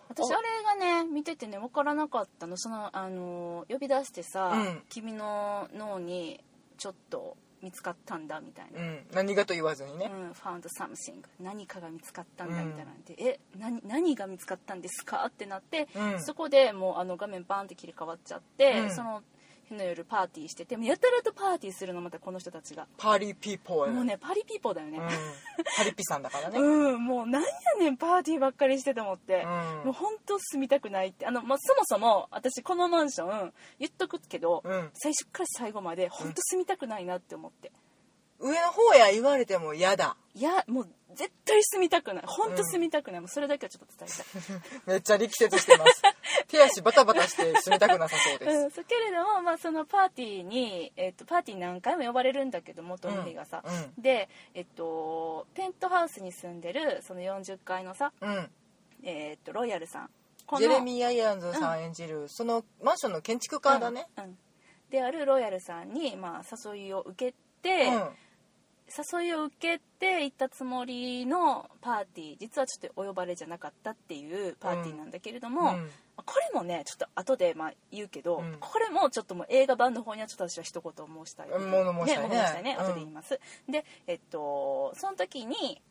S2: 私あれがね見ててね分からなかったの。そのあの呼び出してさ、
S1: うん。
S2: 君の脳にちょっと見つかったんだみたいな、
S1: うん、何がと言わずにね、
S2: うん、found something 何かが見つかったんだみたいなんで、え何何が見つかったんですか？ってなって、
S1: うん。
S2: そこでもうあの画面バーンって切り替わっちゃって、
S1: うん。
S2: その日の夜パーティーしててやたらとパーティーするのまたこの人たちが。
S1: パーリーピーポー
S2: もうねパリピーポーだよね。
S1: うん、パリピさんだからね、[laughs]
S2: うん、もうなんやねんパーティーばっかりしてと思って、
S1: うん。
S2: もう本当住みたくないって。あの、まあ、そもそも私このマンション言っとくけど、
S1: うん。
S2: 最初から最後まで本当住みたくないなって思って、
S1: 上の方や言われても嫌だ。
S2: いやもう絶対住みたくない。本当住みたくない、もうそれだけはちょっと伝えたい。[laughs]
S1: めっちゃ力説してます。[laughs] 手足バタバタして住みたくなさそうです、
S2: うん、けれども、まあ、そのパーティーに、えっと、パーティー何回も呼ばれるんだけどもトムヒがさ、
S1: うん
S2: で、えっと、ペントハウスに住んでるその40階のさ、
S1: うん。
S2: えっと、ロイヤルさん。
S1: ジェレミー・アイアンズさん演じる、そのマンションの建築家だね、
S2: うんうん。であるロイヤルさんに、まあ、誘いを受けて、
S1: うん
S2: 誘いを受けて行ったつもりのパーティー実はちょっとお呼ばれじゃなかったっていうパーティーなんだけれども、
S1: うん。
S2: これもねちょっと後でまあ言うけど、
S1: うん。
S2: これもちょっともう映画版の方にはちょっと私は一言申したい、
S1: うん物申したいね。
S2: 物申したいね。
S1: うん。
S2: 後で言います、でえっとその時に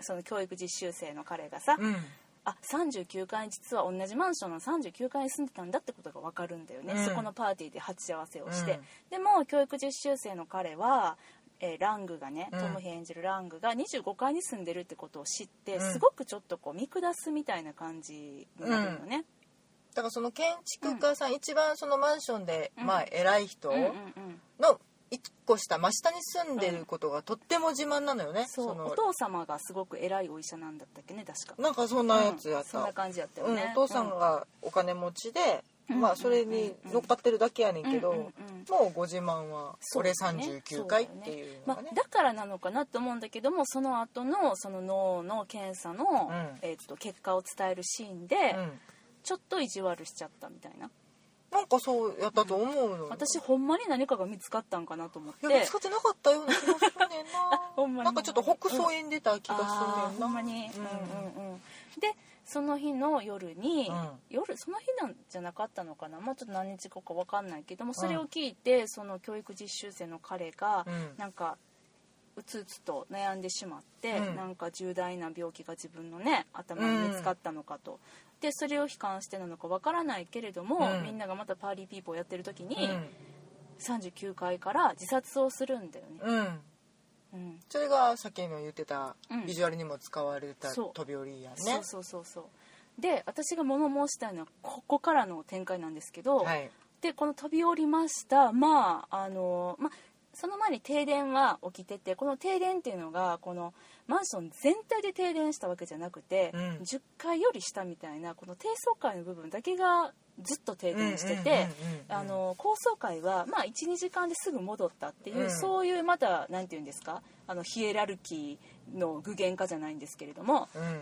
S2: その教育実習生の彼がさ、
S1: うん。
S2: あ39階に実は同じマンションの39階に住んでたんだってことが分かるんだよね、
S1: うん。
S2: そこのパーティーで鉢合わせをして、
S1: うん。
S2: でも教育実習生の彼は、えーラングがね
S1: うん。
S2: トムヒ演じるラングが25階に住んでるってことを知って、
S1: うん。
S2: すごくちょっとこう見下すみたいな感じになるのね、
S1: だからその建築家さん、一番そのマンションで、
S2: うん。
S1: まあ偉い人
S2: うん、うんうん。
S1: の一個下真下に住んでることがとっても自慢なのよね、
S2: そう。
S1: の
S2: お父様がすごく偉いお医者なんだったっけね確か。
S1: なんかそんなやつやった、
S2: うん。そんな感じやったよ
S1: うん。
S2: ね、
S1: お父さんがお金持ちで、
S2: うん
S1: まあそれに乗っかってるだけやねんけど、もうご自慢は俺
S2: そうだね
S1: 39回っていうの
S2: まあ
S1: がね、
S2: だからなのかなと思うんだけどもその後のその脳の検査の、
S1: うん。
S2: えー、と結果を伝えるシーンで、
S1: うん。
S2: ちょっと意地悪しちゃったみたいな
S1: なんかそうやったと思うのよ、
S2: 私ほんまに何かが見つかったんかなと思って。
S1: いや見つかってなかったような気がするねんな。[laughs]
S2: ほんまに。
S1: なんかちょっと北総園出た気がするねんな、
S2: ほんまに、うん、うんうん。でその日の夜に、
S1: うん。
S2: 夜？その日なんじゃなかったのかな？まあちょっと何日後か分かんないけどもそれを聞いて、その教育実習生の彼が、
S1: うん。
S2: なんかうつうつと悩んでしまって、
S1: うん。
S2: なんか重大な病気が自分のね頭に見つかったのかと、でそれを悲観してなのかわからないけれども、
S1: うん。
S2: みんながまたパーリーピーポーやってる時に、
S1: うん。
S2: 39階から自殺をするんだよね、
S1: うん。
S2: うん。
S1: それがさっきの言ってた
S2: うん。
S1: ビジュアルにも使われた飛び降りやね。
S2: そうそうそうそう。で私が物申したいのはここからの展開なんですけど、
S1: はい。
S2: でこの飛び降りましたまああのまあその前に停電は起きててこの停電っていうのがこのマンション全体で停電したわけじゃなくて、
S1: うん。
S2: 10階より下みたいなこの低層階の部分だけがずっと停電してて高層階は、まあ、12時間ですぐ戻ったっていう、
S1: うん。
S2: そういうまた何て言うんですかあのヒエラルキーの具現化じゃないんですけれども
S1: うん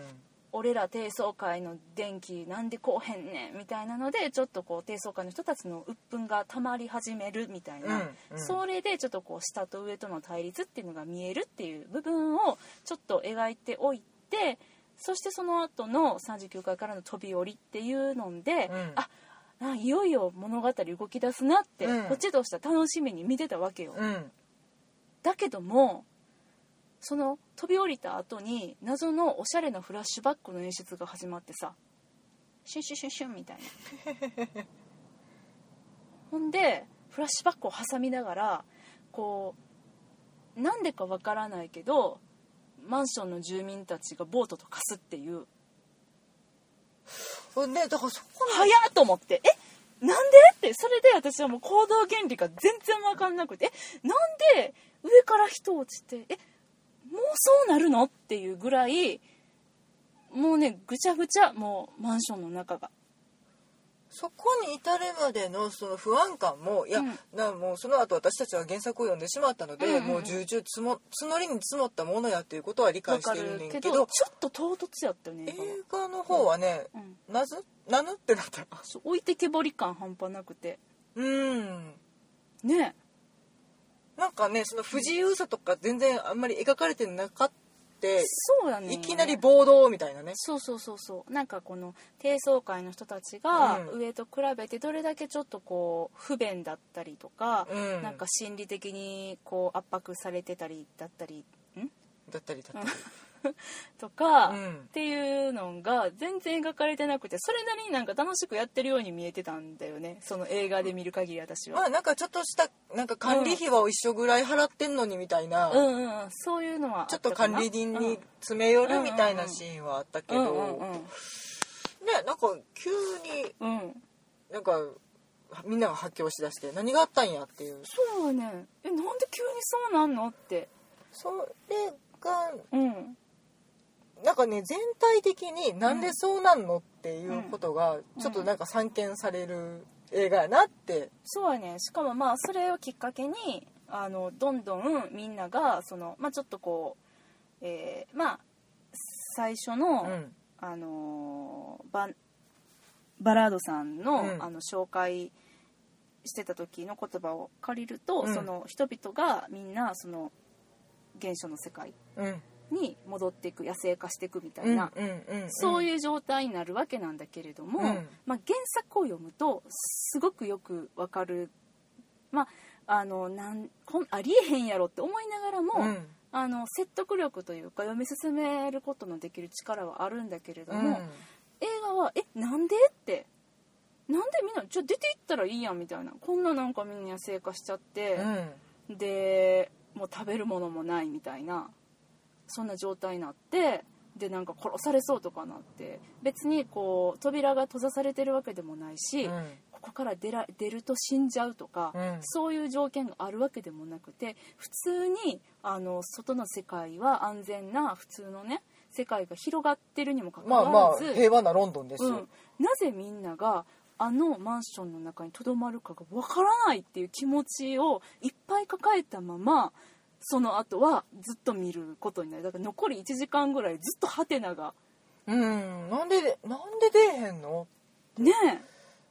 S2: 俺ら低層階の電気なんでこうへんねんみたいなのでちょっとこう低層階の人たちの鬱憤がたまり始めるみたいな、
S1: うんうん。
S2: それでちょっとこう下と上との対立っていうのが見えるっていう部分をちょっと描いておいてそしてその後の39階からの飛び降りっていうので、
S1: うん。
S2: ああいよいよ物語動き出すなって、
S1: うん。
S2: こっちとしては楽しみに見てたわけよ。
S1: うん。
S2: だけどもその飛び降りた後に謎のおしゃれなフラッシュバックの演出が始まってさ。シュンシュンシュンシュンみたいなほんでフラッシュバックを挟みながらこうなんでかわからないけどマンションの住民たちがボートと化すっていう
S1: ほんでだからそこ
S2: 早っと思ってえなんでってそれで私はもう行動原理が全然分かんなくてえなんで上から人落ちてえもうそうなるの？っていうぐらいもうねぐちゃぐちゃもうマンションの中が。
S1: そこに至るまでのその不安感もいや、
S2: うん。
S1: なもうその後私たちは原作を読んでしまったので、
S2: うんうんうん。
S1: もう重々積も募りに積もったものやっていうことは理解してるんけど
S2: どちょっと唐突やったよね
S1: 映
S2: 映画
S1: の方はね、
S2: うん。
S1: なずなぬ？ってなった。
S2: そう置いてけぼり感半端なくて。
S1: うん。
S2: ね
S1: なんかねその不自由さとか全然あんまり描かれてなかった。
S2: そうだね。
S1: いきなり暴動みたいなね。
S2: そうそうそうそう。なんかこの低層階の人たちが
S1: うん。
S2: 上と比べてどれだけちょっとこう不便だったりとか、
S1: うん。
S2: なんか心理的にこう圧迫されてたりだったりん？
S1: だったりだったり [laughs] [laughs]
S2: とか、
S1: うん。
S2: っていうのが全然描かれてなくてそれなりになんか楽しくやってるように見えてたんだよね。その映画で見る限り私は。
S1: まあなんかちょっとしたなんか管理費は一緒ぐらい払ってんのにみたいな、
S2: うん。うんうん、そういうのはあ
S1: ちょっと管理人に詰め寄るみたいなシーンはあったけど、
S2: うん。うんうん
S1: ねなんか急に
S2: うん、うん、
S1: なんかみんなが発狂しだして何があったんやっていう。
S2: そうね。えなんで急にそうなんのって。
S1: それが
S2: うん
S1: なんかね全体的になんでそうなんのっていうことが
S2: ん。
S1: ちょっとなんか散見される映画やなって、
S2: そうやね。しかもまあそれをきっかけにあのどんどんみんながその、まあ、ちょっとこう、えーまあ最初の、
S1: うん。
S2: あのーババラードさんの,、
S1: うん。
S2: あの紹介してた時の言葉を借りると、
S1: うん。
S2: その人々がみんなその現象の世界
S1: うん
S2: に戻っていく野生化していくみたい
S1: うん
S2: な、
S1: うんうん。
S2: そういう状態になるわけなんだけれども、
S1: うん。
S2: まあ、原作を読むとすごくよくわかる、まあ、あのなんこんありえへんやろって思いながらも、
S1: うん。
S2: あの説得力というか読み進めることのできる力はあるんだけれども、映画は「えなんで?」って「なんでみんなちょ出て行ったらいいやん」みたいな。こんななんかみんな野生化しちゃって
S1: う、ん。
S2: でもう食べるものもないみたいなそんな状態になってでなんか殺されそうとかなって別にこう扉が閉ざされてるわけでもないし、
S1: うん。
S2: ここから出ら出ると死んじゃうとか、
S1: うん。
S2: そういう条件があるわけでもなくて普通にあの外の世界は安全な普通のね世界が広がってるにもかか
S1: まあまあ
S2: わらず、
S1: 平和なロンドンですよ。
S2: うん、なぜみんながあのマンションの中にとどまるかがわからないっていう気持ちをいっぱい抱えたままその後はずっと見ることになる。だから残り1時間ぐらいずっとハテナが。
S1: うん。なんでなんで出えへんの？
S2: ね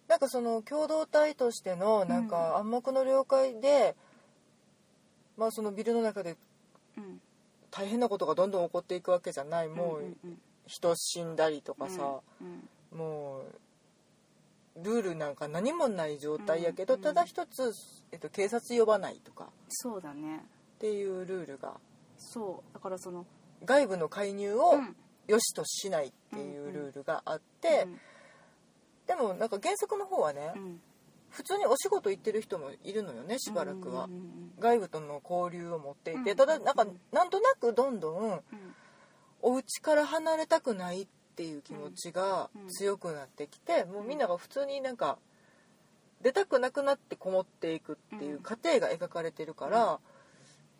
S1: なんかその共同体としてのなんか暗黙の了解で、まあそのビルの中で
S2: え、うん、
S1: 大変なことがどんどん起こっていくわけじゃない。もう
S2: うんうん
S1: 人死んだりとかさ、
S2: うん
S1: もうルールなんか何もない状態やけど、
S2: うん。
S1: ただ一つ、えっと、警察呼ばないとか。
S2: そうだね
S1: っていうルールが。
S2: そう。だからその
S1: 外部の介入を
S2: うん。
S1: 良しとしないっていうルールがあって、でもなんか原作の方はね、
S2: うん。
S1: 普通にお仕事行ってる人もいるのよねしばらくは、
S2: うんうん
S1: 外部との交流を持っていて、
S2: うん。
S1: ただなんかなんとなくどんどん
S2: うん。
S1: お家から離れたくないっていう気持ちが
S2: うん。
S1: 強くなってきて、もうみんなが普通になんか出たくなくなってこもっていくっていう過程が描かれてるから、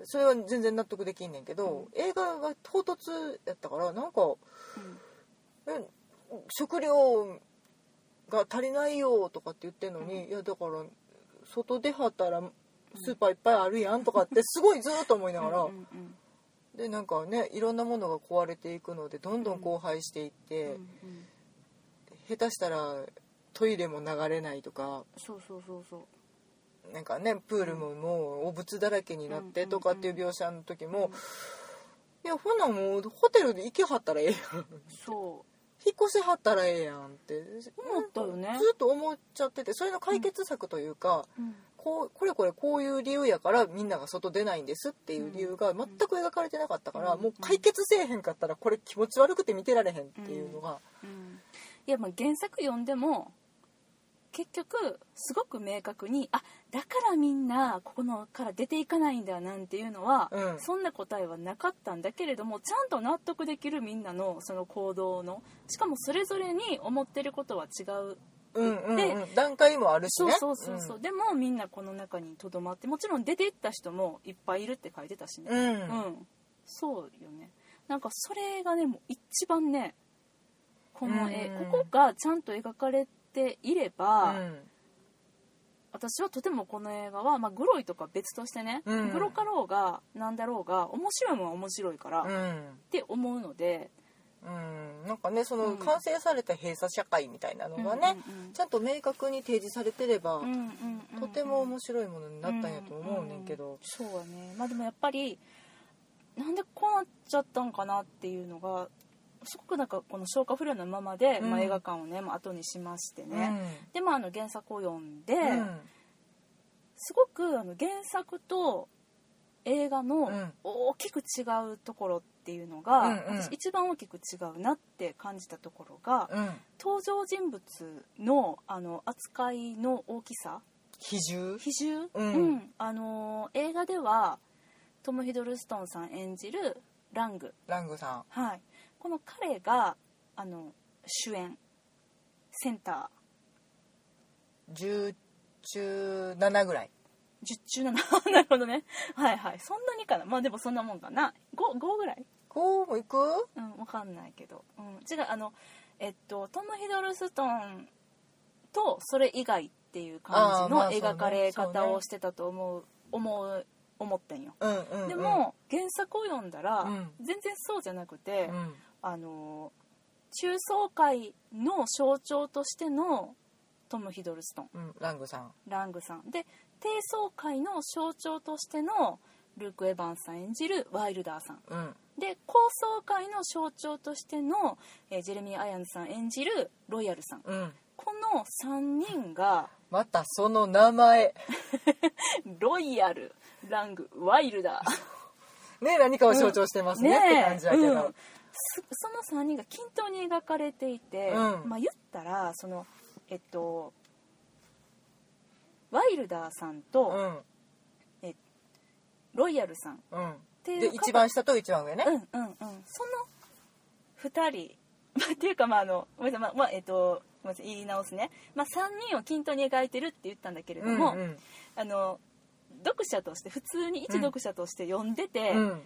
S1: それは全然納得できんねんけど、映画が唐突やったからなんか
S2: うん。
S1: え食料が足りないよとかって言ってんのに、いやだから外出はったらスーパーいっぱいあるやんとかってすごいずーっと思いながら、
S2: うんうん
S1: でなんかねいろんなものが壊れていくのでどんどん荒廃していって、
S2: うんうん。
S1: 下手したらトイレも流れないとか
S2: そうそうそうそう
S1: なんかねプールももう汚物だらけになってとかっていう描写の時も、いやほなもうホテルで行きはったらええやん
S2: そ
S1: 引っ越しはったらええやんって。
S2: 思ったよね。
S1: ずっと思っちゃっててそれの解決策というか、
S2: う、うん。
S1: こうこれこれこういう理由やからみんなが外出ないんですっていう理由が全く描かれてなかったから、
S2: うん
S1: もう解決せえへんかったらこれ気持ち悪くて見てられへんっていうのが、
S2: うん。いやまあ原作読んでも結局すごく明確にあだからみんなここのから出ていかないんだなんていうのは、
S1: うん。
S2: そんな答えはなかったんだけれどもちゃんと納得できるみんなのその行動のしかもそれぞれに思ってることは違う。
S1: うんうん
S2: で
S1: うん、段階もあるしね。
S2: そうそうそうそう、でもみんなこの中にとどまってもちろん出ていった人もいっぱいいるって書いてたしね。
S1: うん、うん。
S2: うん、そうよね。なんかそれがねもう一番ねこの絵、
S1: うん。
S2: ここがちゃんと描かれていれば、
S1: うん
S2: 私はとてもこの映画は、まあ、グロいとか別としてね、
S1: うん。
S2: グロかろうがなんだろうが面白いもんは面白いから、っ
S1: うん。
S2: て思うので
S1: うん、なんかねその
S2: うん。
S1: 完成された閉鎖社会みたいなのがね、
S2: うんうんうん。
S1: ちゃんと明確に提示されてれば、
S2: うんうんうんうん。
S1: とても面白いものになったんやと思うねんけど、
S2: そうやね。まあでもやっぱりなんでこうなっちゃったんかなっていうのがすごくなんかこの消化不良のままで、
S1: うん。
S2: まあ、映画館をね、まあ、後にしまして
S1: うん。
S2: ね、でまああの原作を読んで、
S1: うん。
S2: すごくあの原作と映画の
S1: うん。
S2: 大きく違うところっていうのが、
S1: うんうん。
S2: 私一番大きく違うなって感じたところが、
S1: うん。
S2: 登場人物のあの扱いの大きさ
S1: 比重？
S2: 比重、
S1: うん。
S2: あのー映画ではトム・ヒドルストンさん演じるラング、
S1: ラングさ
S2: はい、この彼があの主演センタ
S1: ん10中7ぐらい。
S2: ー10中7 [laughs] なるほどね。はいはい。そんなにかな。まあでもそんなもんかな。5, 5ぐらい？
S1: こうもいく？
S2: うんわかんないけど、うん、違うあのえっとトム・ヒドルストンとそれ以外っていう感じの描かれ方をしてたと思う思う思ってんよ。
S1: うんうん、うん、
S2: でも、原作を読んだら、
S1: うん。
S2: 全然そうじゃなくて、
S1: うん
S2: あの中層階の象徴としてのトム・ヒドルストン。
S1: うん、ラングさん。
S2: ラングさん。で低層階の象徴としてのルーク・エヴァンスさん演じるワイルダーさん。
S1: うん。
S2: で高層階の象徴としての、えージェレミー・アヤンズさん演じるロイヤルさん。
S1: うん。
S2: この3人が
S1: またその名前。[laughs]
S2: ロイヤルラングワイルダー。
S1: ね何かを象徴してますね,、って感じやけど、
S2: その3人が均等に描かれていて、
S1: うん。
S2: まあ言ったらそのえっとワイルダーさん
S1: う
S2: と、
S1: ん
S2: ロイヤルさん。
S1: うん。
S2: ていう
S1: 一番下と一番上ね。
S2: うんうんうん。その2人まあ [laughs] っていうかまああのごめんなさい、まあまあえっとごめんなさい言い直すね、まあ、3人を均等に描いてるって言ったんだけれども、
S1: うんうん。
S2: あの読者として普通に一読者として読んでて、
S1: うん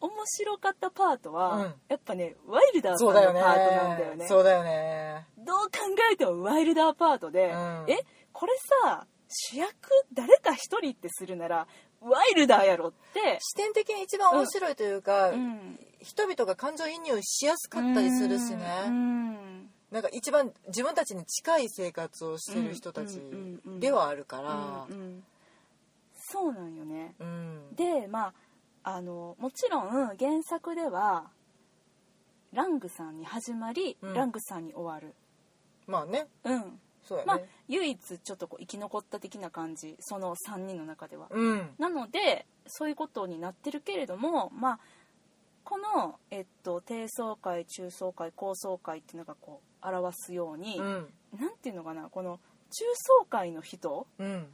S2: 面白かったパートは、
S1: うん。
S2: やっぱねワイルダーさんの
S1: そうだよね
S2: パートなんだよね。
S1: そうだよね。
S2: どう考えてもワイルダーパートで、
S1: うん。
S2: えこれさ主役誰か一人ってするならワイルダーやろって、
S1: 視点的に一番面白いというか、
S2: うん、
S1: 人々が感情移入しやすかったりするし
S2: う
S1: ね
S2: ん。
S1: なんか一番自分たちに近い生活をしてる人たちではあるから。
S2: うんうん。そうなんよね。
S1: うん。
S2: でまああのもちろん原作ではラングさんに始まり、
S1: うん。
S2: ラングさんに終わる。
S1: まあね。
S2: うん。まあ
S1: そうやね、
S2: 唯一ちょっとこう生き残った的な感じその3人の中では、
S1: うん。
S2: なのでそういうことになってるけれどもまあこの、えっと、低層階中層階高層階っていうのがこう表すように、
S1: うん。
S2: なんていうのかなこの中層階の人
S1: うん。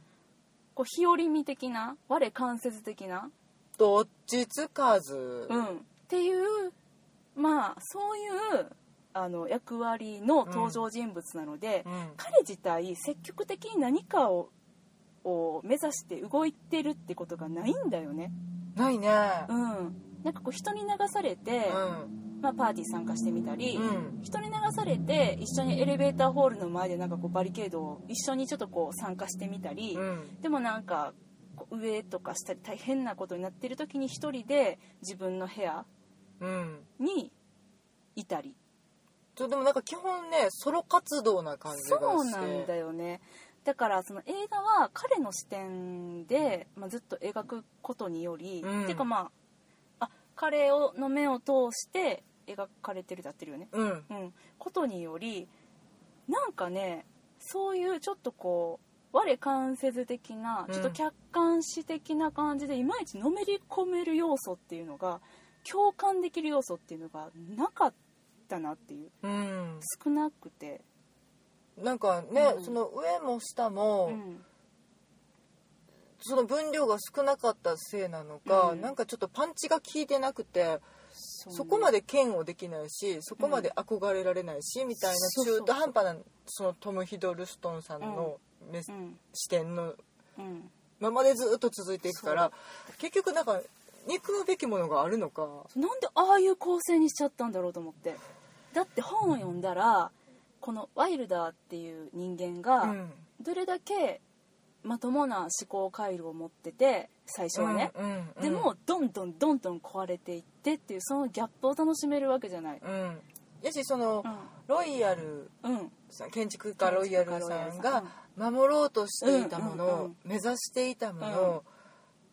S2: こう日和見的な我関節的な、
S1: どっちつかず。
S2: うん、っていうまあそういうあの役割の登場人物なので、
S1: うん。
S2: 彼自体積極的に何かをを目指して動いてるってことがないんだよね。
S1: ないね。
S2: うん、なんかこう人に流されて、
S1: うん。
S2: まあ、パーティー参加してみたり、
S1: うん。
S2: 人に流されて一緒にエレベーターホールの前でなんかこうバリケードを一緒にちょっとこう参加してみたり、
S1: うん。
S2: でもなんか上とか下で大変なことになってる時に一人で自分の部屋
S1: うん。
S2: にいたり。
S1: そうでもなんか基本ねソロ活動な感じが
S2: そうなんだよね。だからその映画は彼の視点で、まあ、ずっと描くことにより、
S1: うん。
S2: っていうかまああ彼をの目を通して描かれてるだってるよね。
S1: うん。
S2: うん、ことによりなんかねそういうちょっとこう我関節的な
S1: うん。
S2: ちょっと客観視的な感じでいまいちのめり込める要素っていうのが共感できる要素っていうのがなかったなっていう。
S1: うん。
S2: 少なくて、
S1: なんかね、
S2: うん。
S1: その上も下も、
S2: うん。
S1: その分量が少なかったせいなのか、
S2: うん。
S1: なんかちょっとパンチが効いてなくて
S2: そ
S1: そこまで嫌悪できないしそこまで憧れられないし、みたいな中途半端なそのトム・ヒドルストンさんのメス、
S2: うん。
S1: 視点の
S2: うん。
S1: ままでずっと続いていくから結局なんか憎むべきものがあるのか。
S2: なんでああいう構成にしちゃったんだろうと思って。だって本を読んだらこのワイルダーっていう人間が、
S1: うん。
S2: どれだけまともな思考回路を持ってて最初はね、
S1: うんうんうん。
S2: でもどんどんどんどん壊れていってっていうそのギャップを楽しめるわけじゃない。
S1: うん。やしその、ロイヤル
S2: うん。
S1: 建築家ロイヤルさんが
S2: さ
S1: 守ろうとしていたもの、
S2: うんうんうん。
S1: 目指していたもの、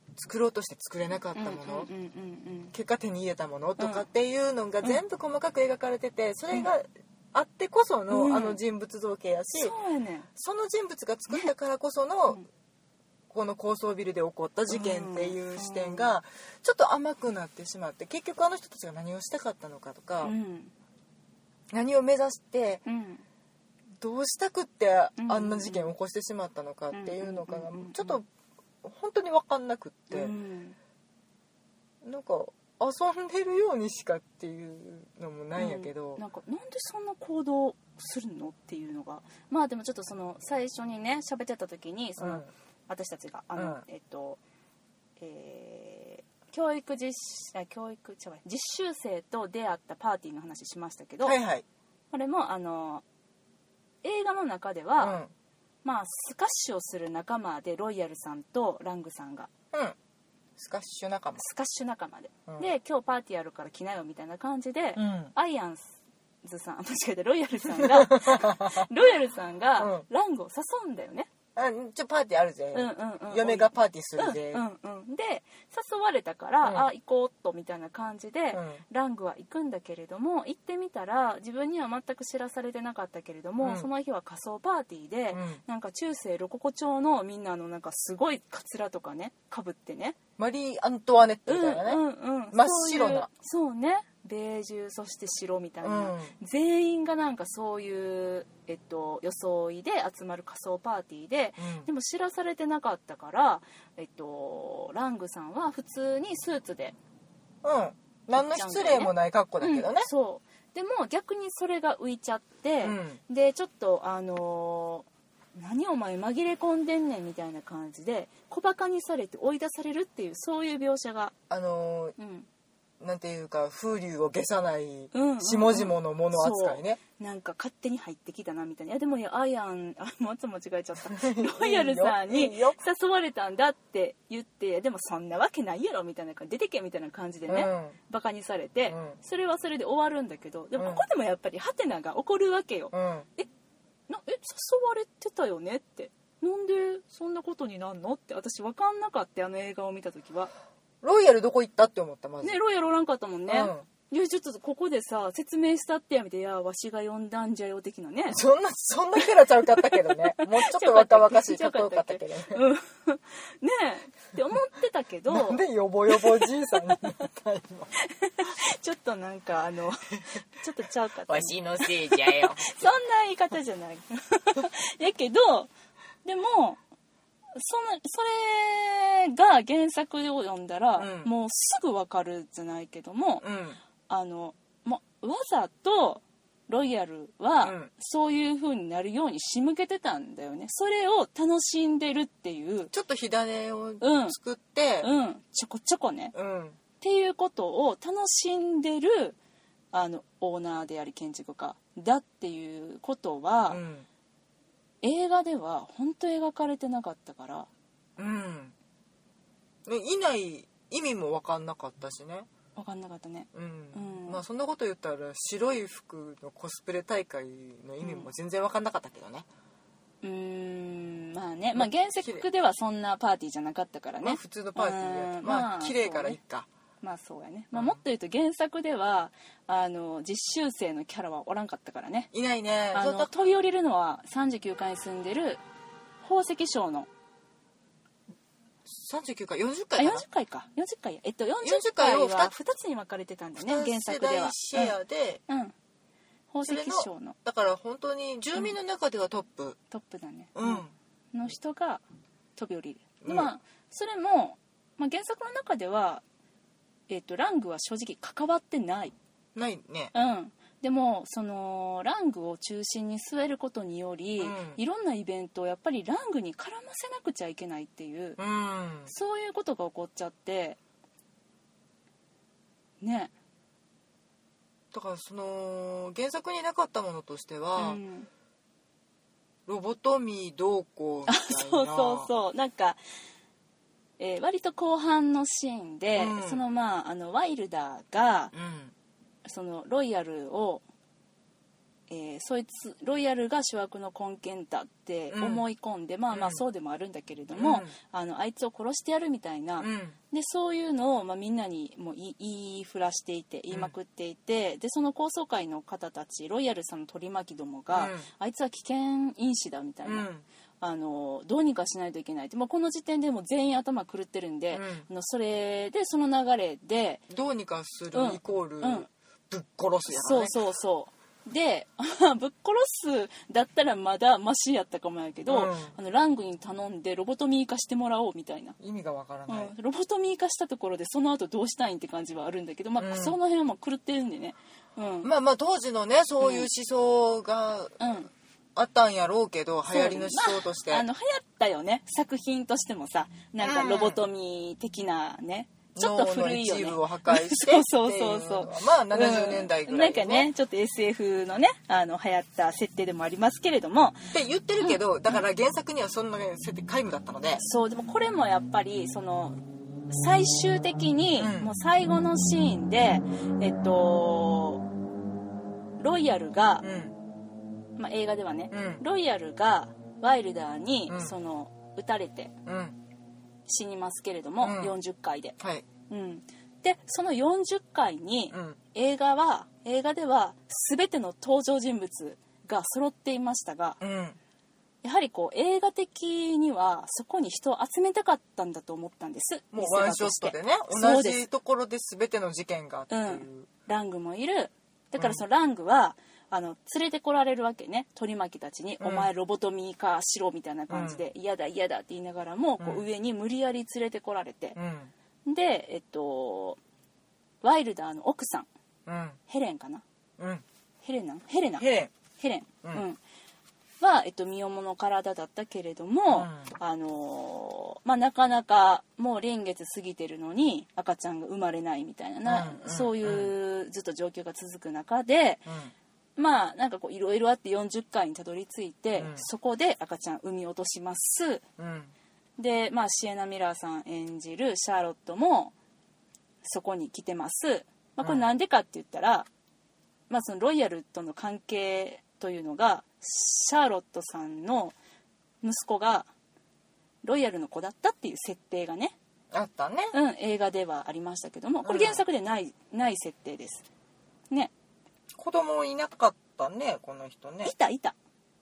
S2: うん。
S1: 作ろうとして作れなかった
S2: うん
S1: もの、
S2: うんうんうん。
S1: 結果手に入れたものとかっていうのが全部細かく描かれててそれがあってこその、
S2: うん。
S1: あの人物造形やし、
S2: ねん。
S1: その人物が作ったからこその、
S2: うん。
S1: この高層ビルで起こった事件っていう視点がちょっと甘くなってしまって結局あの人たちが何をしたかったのかとか、
S2: うん。
S1: 何を目指して
S2: うん
S1: どうしたくって
S2: うん
S1: あんな事件を起こしてしまったのかっていうのが
S2: うん
S1: ちょっと本当に分かんなくって。
S2: うん。
S1: なんか遊んでるようにしかっていうのもないんやけど。
S2: うん。なんかなんでそんな行動するのっていうのが。まあでもちょっとその最初にね喋ってた時にその、
S1: うん。
S2: 私たちがあの、
S1: うん。
S2: えっとえー教育実教育違う実習生と出会ったパーティーの話しましたけど、
S1: はいはい。
S2: これもあの映画の中で
S1: う
S2: は、
S1: ん。
S2: まあスカッシュをする仲間でロイヤルさんとラングさんが。
S1: うん。スカッシュ仲間。
S2: スカッシュ仲間で、
S1: うん。
S2: で今日パーティーやるから来なよみたいな感じで、
S1: うん。
S2: アイアンズさん [laughs] 間違えたロイヤルさんが [laughs] ロイヤルさんが
S1: うん。
S2: ラングを誘うんだよね、
S1: あちょパーティーあるぜ、
S2: うんうんうん。
S1: 嫁がパーティーするぜ、
S2: うんうんうん、で誘われたから、
S1: うん。
S2: あ行こうとみたいな感じで、
S1: うん。
S2: ラングは行くんだけれども行ってみたら自分には全く知らされてなかったけれども、
S1: うん。
S2: その日は仮装パーティーで、
S1: うん。
S2: なんか中世ロココ調のみんなのなんかすごいカツラとかねかぶってね。
S1: マリー・アントワネットみたいなね、
S2: うんうんうん、
S1: 真っ白な。
S2: そうねベージュそして白みたいな、
S1: うん。
S2: 全員がなんかそういう、えっと、装いで集まる仮装パーティーで、
S1: うん。
S2: でも知らされてなかったから、えっと、ラングさんは普通にスーツで、
S1: うん。何の失礼もない格好だけどね。
S2: うん、そう。でも逆にそれが浮いちゃって、でちょっとあのー何お前紛れ込んでんねんみたいな感じで小バカにされて追い出されるっていうそういう描写が、
S1: あの
S2: うん、
S1: ーなんていうか風流を消さない
S2: うんうんうん。
S1: 下々のもの扱いね、
S2: なんか勝手に入ってきたなみたいな。いやでもいやアイアンあ松間違えちゃった。[laughs] ロイヤルさんに誘われたんだって言ってでもそんなわけないやろみたいな感じ出てけみたいな感じでね、
S1: うん。
S2: バカにされて、
S1: うん。
S2: それはそれで終わるんだけどでも
S1: うん。
S2: ここでもやっぱりハテナが起こるわけよ、
S1: うん。
S2: なえ誘われてたよねって。なんでそんなことになんのって私分かんなかったあの映画を見た時は
S1: ロイヤルどこ行ったって思ったまず、
S2: ねロイヤルおらんかったもんね、
S1: うん。
S2: いやちょっとここでさ説明したってやめていやわしが呼んだんじゃよ的なね。
S1: そんなそんなキャラちゃうかったけどね。[laughs] もうちょっと若々しいかっこよかったけどね。
S2: う [laughs] んねえって思ってたけど。
S1: なんでヨボヨボじいさんに。なった今
S2: ちょっとなんかあの [laughs] ちょっとちゃうかった
S1: わしのせいじゃよ。
S2: そんな言い方じゃない。やけどでもそのそれが原作を読んだら、
S1: うん。
S2: もうすぐ分かるじゃないけども、
S1: うん。
S2: あのもうわざとロイヤルは
S1: うん。
S2: そういう風になるように仕向けてたんだよね。それを楽しんでるっていう
S1: ちょっと火種を
S2: うん
S1: 作って
S2: うん。ちょこちょこね。
S1: うん。
S2: っていうことを楽しんでるあのオーナーであり建築家だっていうことは、
S1: うん
S2: 映画では本当描かれてなかったから。
S1: うん。ねいない意味も分かんなかったしね。
S2: 分かんなかったね。
S1: うん。
S2: うん。
S1: まあそんなこと言ったら白い服のコスプレ大会の意味も全然分かんなかったけどね、
S2: うーん。まあね、まあ、原作ではそんなパーティーじゃなかったからね。
S1: まあ普通のパーティーやまあ綺麗からいっか、
S2: まあそうやね、まあ、もっと言うと原作ではあの実習生のキャラはおらんかったからね。
S1: いないね。
S2: あの飛び降りるのは39階に住んでる宝石商の。
S1: 39回40
S2: あ
S1: 回かな
S2: ？40階か。40階や。えっと40
S1: 40
S2: 階は
S1: 階を二
S2: 2つに分かれてたんだよね
S1: 二
S2: 原作では。
S1: シェアで、
S2: うん、うん、宝石商の。
S1: だから本当に住民の中ではトップ。
S2: トップだね、
S1: うん、
S2: の人が飛び降りる、で
S1: うん。
S2: まあそれも、まあ、原作の中では、えっとラングは正直関わってない、
S1: ないね。
S2: うん、でもそのラングを中心に据えることにより、
S1: うん。
S2: いろんなイベントをやっぱりラングに絡ませなくちゃいけないっていう、
S1: うん。
S2: そういうことが起こっちゃってね。
S1: だからその原作になかったものとして
S2: う
S1: は、
S2: ん、
S1: ロボトミーどうこうみたいな。
S2: そうそうそう。なんか、えー割と後半のシーンで、
S1: うん。
S2: そのまああのワイルダーが
S1: うん
S2: そのロイヤルをえーそいつロイヤルが主役の根源だって思い込んで、まあまあ
S1: うん。
S2: そうでもあるんだけれども、
S1: うん。
S2: あのあいつを殺してやるみたいな、
S1: うん。
S2: でそういうのを、まあ、みんなにもう言いふらしていて言いまくっていて、でその高層階の方たちロイヤルさんの取り巻きどもが、
S1: うん。
S2: あいつは危険因子だみたいな、
S1: うん
S2: あのどうにかしないといけないって。もうこの時点でもう全員頭狂ってるんで、
S1: うん。
S2: あのそれでその流れで
S1: どうにかする
S2: うん
S1: イコール
S2: うん。
S1: ぶっ殺すやろね。
S2: そうそうそう。で [laughs] ぶっ殺すだったらまだマシやったかもやけど、
S1: うん。
S2: あのラングに頼んでロボトミー化してもらおうみたいな、
S1: 意味がわからない。
S2: うん。ロボトミー化したところでその後どうしたいんって感じはあるんだけど、まあ
S1: うん。
S2: その辺はもう狂ってるんでね。うん、
S1: まあまあ当時のねそういう思想が
S2: うん、
S1: あったんやろうけど流行りの思想として。
S2: まあ、あの流行ったよね。作品としてもさなんか
S1: うん。
S2: ロボトミー的なね、ちょっと古いよね。
S1: を破壊して [laughs]
S2: そうそうそう
S1: まあ70年代ぐらい
S2: うんなんかねちょっと SF のねあの流行った設定でもありますけれども。
S1: って言ってるけどだから原作にはそんな設定皆無だったので。
S2: そうでもこれもやっぱりその最終的に、
S1: うん。
S2: もう最後のシーンでえっとロイヤルが
S1: う、ん
S2: まあ、映画ではね、
S1: うん。
S2: ロイヤルがワイルダーに、
S1: うん。
S2: その撃たれて
S1: うん。
S2: 死にますけれども、
S1: うん。
S2: 40回で、
S1: はい。
S2: うん、でその40回に、
S1: うん。
S2: 映画は映画では全ての登場人物が揃っていましたが
S1: うん。
S2: やはりこう映画的にはそこに人を集めたかったんだと思ったんです。
S1: もうワンショットでね同じところで全ての事件がっていう、
S2: うん。ラングもいる。だからそのラングは、あの連れてこられるわけね。取り巻きたちに「
S1: うん。
S2: お前ロボトミー化しろ」みたいな感じで「嫌だ嫌だ」って言いながらもこ
S1: う
S2: うん。上に無理やり連れてこられて。
S1: う、ん。
S2: でえっとワイルダーの奥さん。
S1: うん。
S2: ヘレンかな？
S1: うん。
S2: ヘレナヘレナ？
S1: ヘレン。
S2: ヘレン、
S1: う
S2: うん。んは、えっと、身重の体だったけれども、
S1: うん。
S2: あのーまあ、なかなかもう臨月過ぎてるのに赤ちゃんが生まれないみたいなな、
S1: うんうん。
S2: そういうずっと状況が続く中で、
S1: うん
S2: まあなんかこういろいろあって40回にたどり着いて、
S1: うん。
S2: そこで赤ちゃん産み落とします。
S1: うん。
S2: で、まあ、シエナ・ミラーさん演じるシャーロットもそこに来てます、まあ、これなんでかって言ったら、まあ、そのロイヤルとの関係というのがシャーロットさんの息子がロイヤルの子だったっていう設定がね、
S1: あったね。
S2: うん、映画ではありましたけどもこれ原作でない,、ない設定です。ね
S1: 子供いなかったねこの人ね。
S2: いたいた。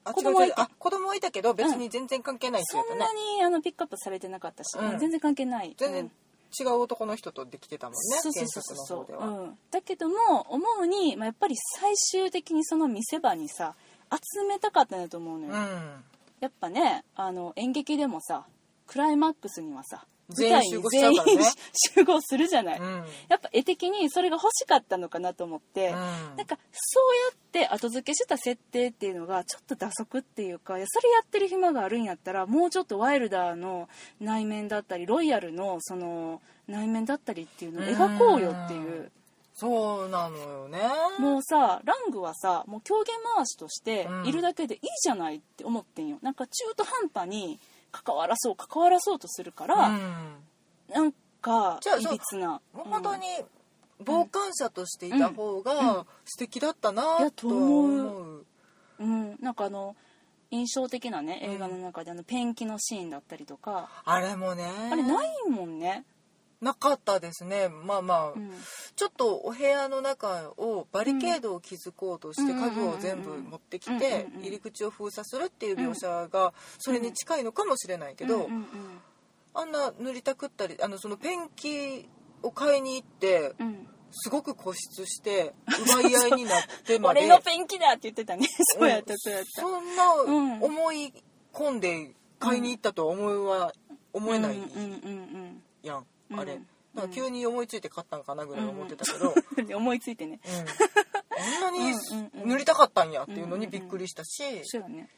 S1: あ
S2: 子供はいた。
S1: 子供いたけど別に全然関係ないって
S2: そ
S1: 言うとね
S2: んなにあのピックアップされてなかったし、
S1: うん。
S2: 全然関係ない。
S1: 全然
S2: うん
S1: 違う男の人とできてたもん。ね
S2: そうそう
S1: 原
S2: そうそう。うん、だけども思うに、まあ、やっぱり最終的にその見せ場にさ集めたかったんだと思うのよ、
S1: うん。
S2: やっぱねあの演劇でもさクライマックスにはさ
S1: 全員集合しちゃうからね。
S2: 全員集合するじゃない、
S1: うん。
S2: やっぱ絵的にそれが欲しかったのかなと思って、
S1: うん。
S2: なんかそうやって後付けした設定っていうのがちょっと打足っていうかいやそれやってる暇があるんやったらもうちょっとワイルダーの内面だったりロイヤルのその内面だったりっていうのを描こうよっていう。
S1: そうなのよね。
S2: もうさラングはさもう狂言回しとして
S1: うん。
S2: いるだけでいいじゃないって思ってんよ。なんか中途半端に関わらそう関わらそうとするから、
S1: うん。
S2: なんか
S1: じゃあ
S2: いびつな。
S1: 本当に傍観者としていた方
S2: うん。
S1: が素敵だった
S2: い
S1: な
S2: やと
S1: 思う。
S2: う。ん、なんかあの印象的なね映画の中であのペンキのシーンだったりとか、
S1: あれもね。
S2: あれないもんね、
S1: なかったですね。まあまあ、
S2: うん、
S1: ちょっとお部屋の中をバリケードを築こうとして
S2: うん。
S1: 家具を全部持ってきて入り口を封鎖するっていう描写がそれに近いのかもしれないけど、あんな塗りたくったりあのそのペンキを買いに行って
S2: うん。
S1: すごく固執して奪い合いになってまで。[laughs]
S2: 俺のペンキだって言ってたね。そうやったそうやった。
S1: そん
S2: うん。
S1: な思い込んで買いに行ったとは思いは思えないやんあれ。
S2: うん。
S1: だから急に思いついて買ったんかなぐらい思ってたけど、
S2: うん。思いついてね。
S1: うん、[laughs] あんなに塗りたかったんやっていうのにびっくりしたし、
S2: そうやね。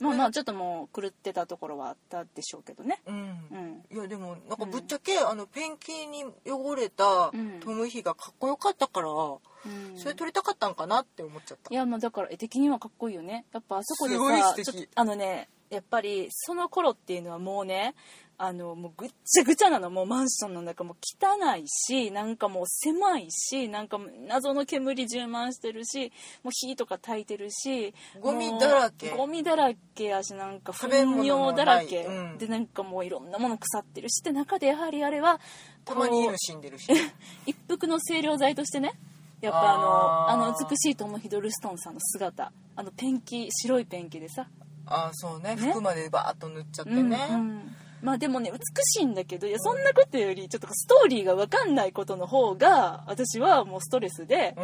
S2: まあまあちょっともう狂ってたところはあったでしょうけどね。
S1: うん。
S2: うん。
S1: いやでもなんかぶっちゃけ、あのペンキに汚れた
S2: うん。
S1: トム・ヒがかっこよかったから、
S2: うん。
S1: それ撮りたかったんかなって思っちゃった。
S2: いやまあだから絵的にはかっこいいよね。やっぱあそこでさあのねやっぱりその頃っていうのはもうねあのもうぐっちゃぐちゃなの。もうマンションの中も汚いしなんかもう狭いしなんか謎の煙充満してるしもう火とか焚いてるし
S1: ゴミだらけ。
S2: ゴミだらけやしなんか糞尿だらけ、
S1: うん。
S2: でなんかもういろんなもの腐ってるし。で中でやはりあれは
S1: たまに犬死んでるし [laughs]
S2: 一服の清涼剤としてねやっぱあの
S1: あ
S2: の美しいトム・ヒドルストンさんの姿。あのペンキ白いペンキでさ
S1: ああそうね。
S2: ね。
S1: 服までバーッと塗っちゃってね、
S2: うんうん。まあでもね美しいんだけどいやそんなことよりちょっとストーリーが分かんないことの方が私はもうストレスで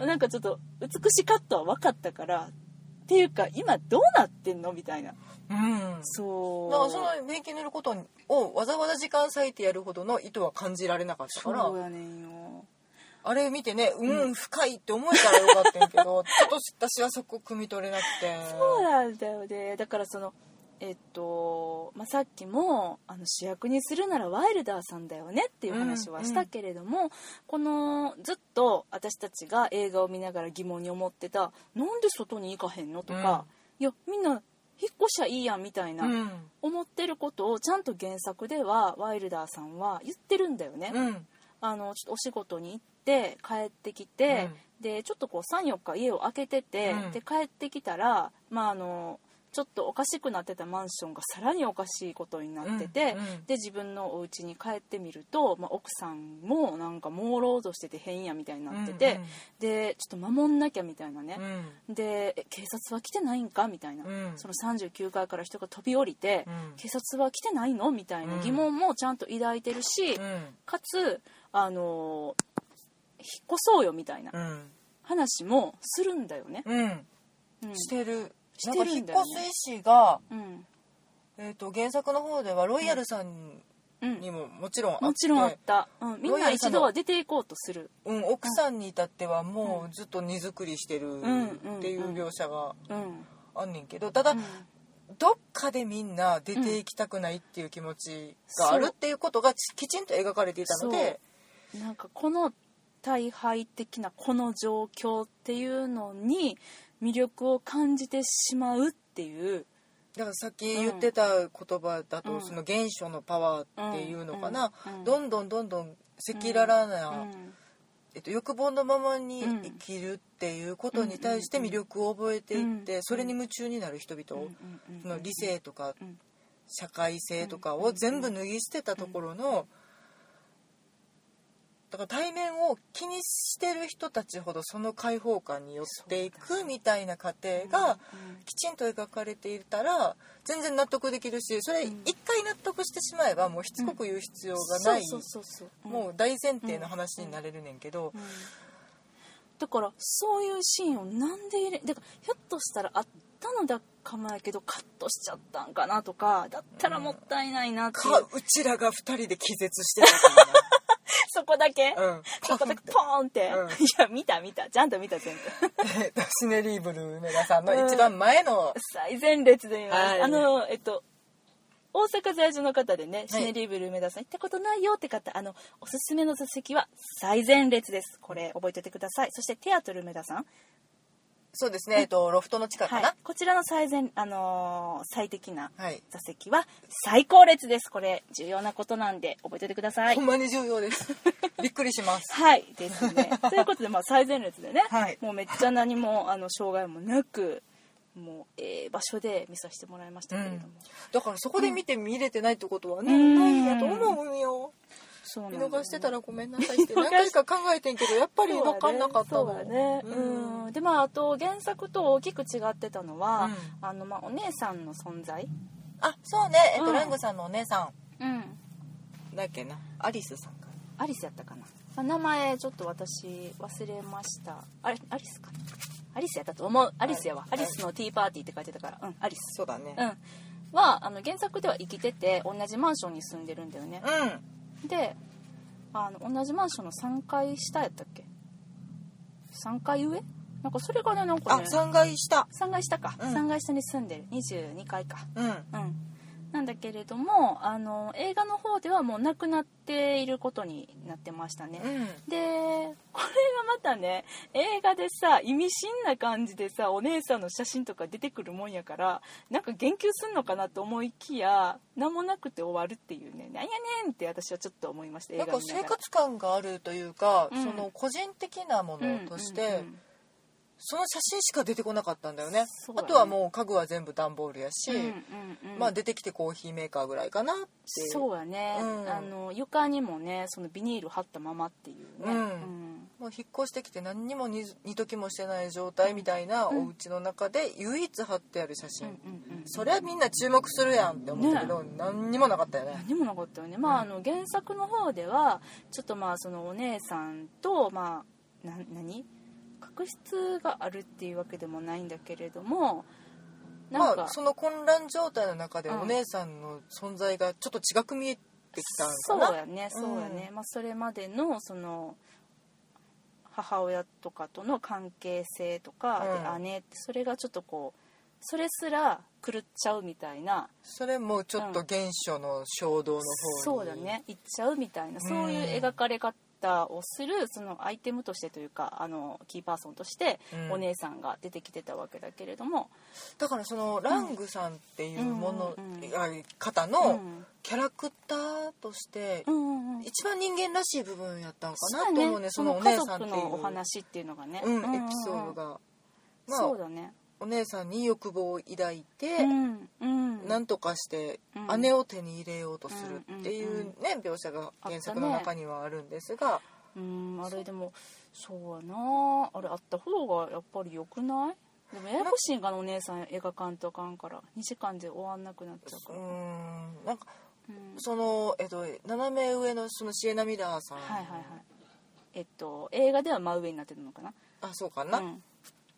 S1: う、ん。
S2: なんかちょっと美しかったは分かったからっていうか今どうなってんのみたいな。
S1: うん。
S2: そう。
S1: だからそのペンキ塗ることをわざわざ時間割いてやるほどの意図は感じられなかったから。
S2: そうやねんよ
S1: あれ見てねうん、深いって思えたらよかったんやけど [laughs] ちょっと私はそこ汲み取れなくて。
S2: そうなんだよね。だからそのえっと、まあ、さっきもあの主役にするならワイルダーさんだよねっていう話はしたけれども、このずっと私たちが映画を見ながら疑問に思ってた「なんで外に行かへんの?」とか「いやみんな引っ越しゃいいやん」みたいな、
S1: うん。
S2: 思ってることをちゃんと原作ではワイルダーさんは言ってるんだよね。
S1: うん。
S2: あのちょっとお仕事に行って帰ってきて、でちょっとこう34日家を空けてて、
S1: うん。
S2: で帰ってきたらまああのちょっとおかしくなってたマンションが [laughs] さらにおかしいことになってて、
S1: うんうん。
S2: で自分のお家に帰ってみると、まあ、奥さんもなんか朦朧としてて変やみたいになってて、
S1: うんうん
S2: でちょっと守んなきゃみたいなね。
S1: う、ん。
S2: でえ警察は来てないんかみたいな、
S1: うん。
S2: その39階から人が飛び降りて、
S1: うん。
S2: 警察は来てないのみたいな疑問もちゃんと抱いてるし、
S1: うん。
S2: かつあの引っ越そうよみたいな。
S1: うん。
S2: 話もするんだよね。
S1: うん。
S2: うん。
S1: してる。
S2: してる
S1: なんか引っ
S2: んだよね
S1: 越す意思が、
S2: うん。
S1: えー、と原作の方ではロイヤルさん
S2: うん。
S1: にももちろんあって、
S2: もちろんあった、うん、みんな一度は出ていこうとする、
S1: うん、奥さんに至ってはもうずっと荷造りしてる
S2: ん
S1: っていう描写が
S2: うん。
S1: あんねんけどただ、
S2: うん。
S1: どっかでみんな出ていきたくないっていう気持ちがあるっていうことがちきちんと描かれていたので
S2: なんかこの大敗的なこの状況っていうのに魅力を感じてしまうっていう
S1: だからさっき言ってた言葉だと、
S2: うん
S1: その原初のパワーっていうのかな、
S2: うんうん
S1: どんどんどんどん赤裸々な、えっと、欲望のままに生きるっていうことに対して魅力を覚えていって、それに夢中になる人々、その理性とか社会性とかを全部脱ぎ捨てたところのだから対面を気にしてる人たちほどその解放感に寄っていくみたいな過程がきちんと描かれていたら全然納得できるしそれ
S2: うん
S1: 一回納得してしまえばもうしつこく言う必要がない。もう大前提の話になれるねんけど。
S2: うん。だからそういうシーンをなんで入れだからひょっとしたらあったのだかもやけどカットしちゃったんかなとかだったらもったいないなっていう、
S1: かうちらが2人で気絶してたか [laughs]
S2: そこだけ、
S1: うん。
S2: そこだけポーンって、
S1: うん。[laughs]
S2: いや見た見た。ちゃんと見た全部。
S1: えっとシネリーブル梅田さんの一番前の。
S2: 最前列で見ます、
S1: はい。
S2: あのえっと大阪在住の方でね、
S1: はい。
S2: シネリーブル梅田さん行ったことないよって方あのおすすめの座席は最前列です。これ覚えておいてください。そしてテアトル梅田さん
S1: そうですね、えっとロフトの近くか
S2: はい。
S1: な、
S2: こちらの最善、あのー最適な
S1: はい。
S2: 座席は最高列です。これ重要なことなんで覚えておいてください。
S1: ほんまに重要です。[laughs] びっくりします。
S2: はいですね。ということでまあ最前列でね、
S1: はい。
S2: もうめっちゃ何もあの障害もなくもうええ場所で見させてもらいましたけれども、
S1: だからそこで見て見れてないってことはね、
S2: うん。
S1: ないんやと思うんよ。見
S2: そうなんだよね。
S1: 逃してたらごめんなさいって [laughs] 何回か考えてんけどやっぱり分かんなかった
S2: そう
S1: もん
S2: だね。
S1: う
S2: うん。んでまああと原作と大きく違ってたのは、
S1: う
S2: あのまあお姉さんの存在。
S1: あそうね。えっと、
S2: うん。
S1: ラングさんのお姉さ
S2: うん。
S1: んだっけな。アリスさんか
S2: アリスやったかな、まあ名前ちょっと私忘れました。あれアリスかな。アリスやったと思う。アリスやわ、
S1: はい。
S2: アリスのティーパーティーって書いてたから。うんアリス。
S1: そうだね。
S2: うん。はあの原作では生きてて同じマンションに住んでるんだよね。
S1: うん
S2: であの同じマンションの3階下やったっけ？3階上？なんかそれがねなんか
S1: あ
S2: ね
S1: 3階下。
S2: 3階下か、
S1: うん。
S2: 3階下に住んでる。22階か。
S1: うん。
S2: うんなんだけれどもあの映画の方ではもう亡くなっていることになってましたね、
S1: うん。
S2: でこれがまたね映画でさ意味深な感じでさお姉さんの写真とか出てくるもんやからなんか言及すんのかなと思いきや何もなくて終わるっていうねなんやねんって私はちょっと思いました映
S1: なんか生活感があるというか、
S2: うん。
S1: その個人的なものとして、
S2: うんうんうん
S1: その写真しか出てこなかったんだよね。
S2: ね。
S1: あとはもう家具は全部段ボールやし、
S2: うんうんうん。
S1: まあ出てきてコーヒーメーカーぐらいかなっていう。
S2: そうやね、
S1: うん。
S2: あの床にもねそのビニール貼ったままっていうね、
S1: うん。
S2: うん。
S1: もう引っ越してきて何にも煮煮ときもしてない状態みたいな
S2: うん。
S1: お家の中で唯一貼ってある写真、
S2: うんうんうん
S1: そりゃみんな注目するやんって思ったけど、何にもなかったよね。
S2: 何もなかったよね、まあ、あの原作の方ではちょっとまあそのお姉さんとまあな何？確執があるっていうわけでもないんだけれどもなんか、
S1: まあその混乱状態の中で
S2: うん。
S1: お姉さんの存在がちょっと違く見えてきたん
S2: そ
S1: かな？
S2: うやねそうやね、まあ、それまでのその母親とかとの関係性とか、
S1: うん。
S2: で姉ってそれがちょっとこうそれすら狂っちゃうみたいな。
S1: それもちょっと原初の衝動の方に、
S2: そうだね。行っちゃうみたいな。そういう描かれ方をするそのアイテムとしてというかあのキーパーソンとして
S1: うん。
S2: お姉さんが出てきてたわけだけれども、
S1: だからそのラングさんっていうもの、方
S2: う
S1: の
S2: ん。
S1: キャラクターとして
S2: うんうんうん。
S1: 一番人間らしい部分やったんかなと思うねそのお
S2: 家
S1: 姉さんっていう。
S2: お話っていうのがね、
S1: うん
S2: うんうんうん。
S1: エピソードが、まあ
S2: そうだね。
S1: お姉さんに欲望を抱いて、
S2: うん。うん。
S1: なんとかして
S2: うん
S1: 姉を手に入れようとするっていうね描写が原作の中にはあるんですが、
S2: うんあれでもそうやなあれあった方がやっぱり良くない？でもややこしいんかなお姉さん描かんとあかんから。2時間で終わんなくなっちゃうか
S1: う
S2: ら、
S1: んなんか
S2: うん
S1: その、えっと、斜め上のそのシエナ・ミラーさん、
S2: はいはいはい。えっと映画では真上になってるのかな。
S1: あそうかな、
S2: うん、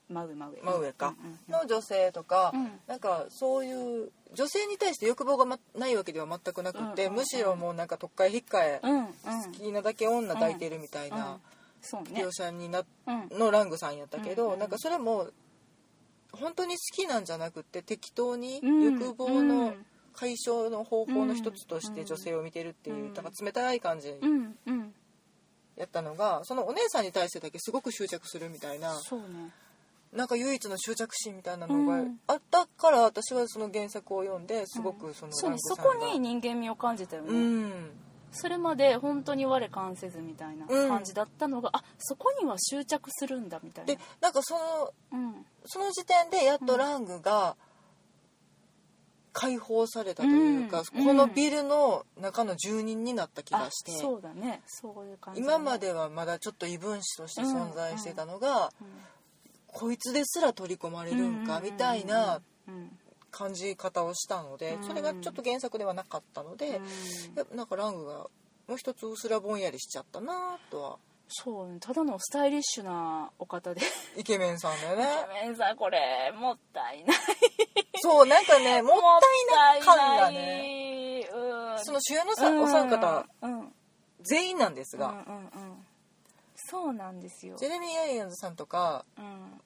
S2: 真上真上
S1: 真上か、の女性とか、
S2: うん。
S1: なんかそういう女性に対して欲望が、ま、ないわけでは全くなくて、むしろもうなんかとっかえひっかえ、好きなだけ女抱いてるみたい
S2: うん。
S1: な描写にな
S2: うん。
S1: のラングさんやったけど、なんかそれも本当に好きなんじゃなくて適当に
S2: うん。
S1: 欲望
S2: う
S1: の
S2: ん
S1: 解消の方法の一つとし
S2: うん。
S1: て女性を見てるっていう、
S2: うん。
S1: なんか冷たい感じやったのがそのお姉さんに対してだけすごく執着するみたいな
S2: そうね
S1: なんか唯一の執着心みたいなのが
S2: うん。
S1: あったから私はその原作を読んですごくその
S2: そう
S1: んが
S2: こに人間味を感じたよね、
S1: うん。
S2: それまで本当に我関せずみたいな
S1: うん。
S2: 感じだったのが、あそこには執着するんだみたいな。
S1: でなんかその
S2: うん。
S1: その時点でやっとラングが解放されたというか、
S2: うん。
S1: このビルの中の住人になった気が
S2: あ
S1: して、
S2: そうだね。そういう感じ
S1: 今まではまだちょっと異分子として存在してたのが、
S2: うん
S1: こいつですら取り込まれるんかみたいな
S2: うん。
S1: 感じ方をしたので、
S2: うん。
S1: それがちょっと原作ではなかったので、なんかラングがもう一つうすらぼんやりしちゃったなとは。
S2: そうね。ただのスタイリッシュなお方で。
S1: イケメンさんだよね。
S2: イケメンさんこれもったいない。
S1: そうなんかね [laughs] もったいな感がねその主演のさ、お三方
S2: うん。うん。
S1: 全員なんですが、
S2: うんうんうんそうなんですよ。
S1: ジェレミー・アイアンズさんとか
S2: うん。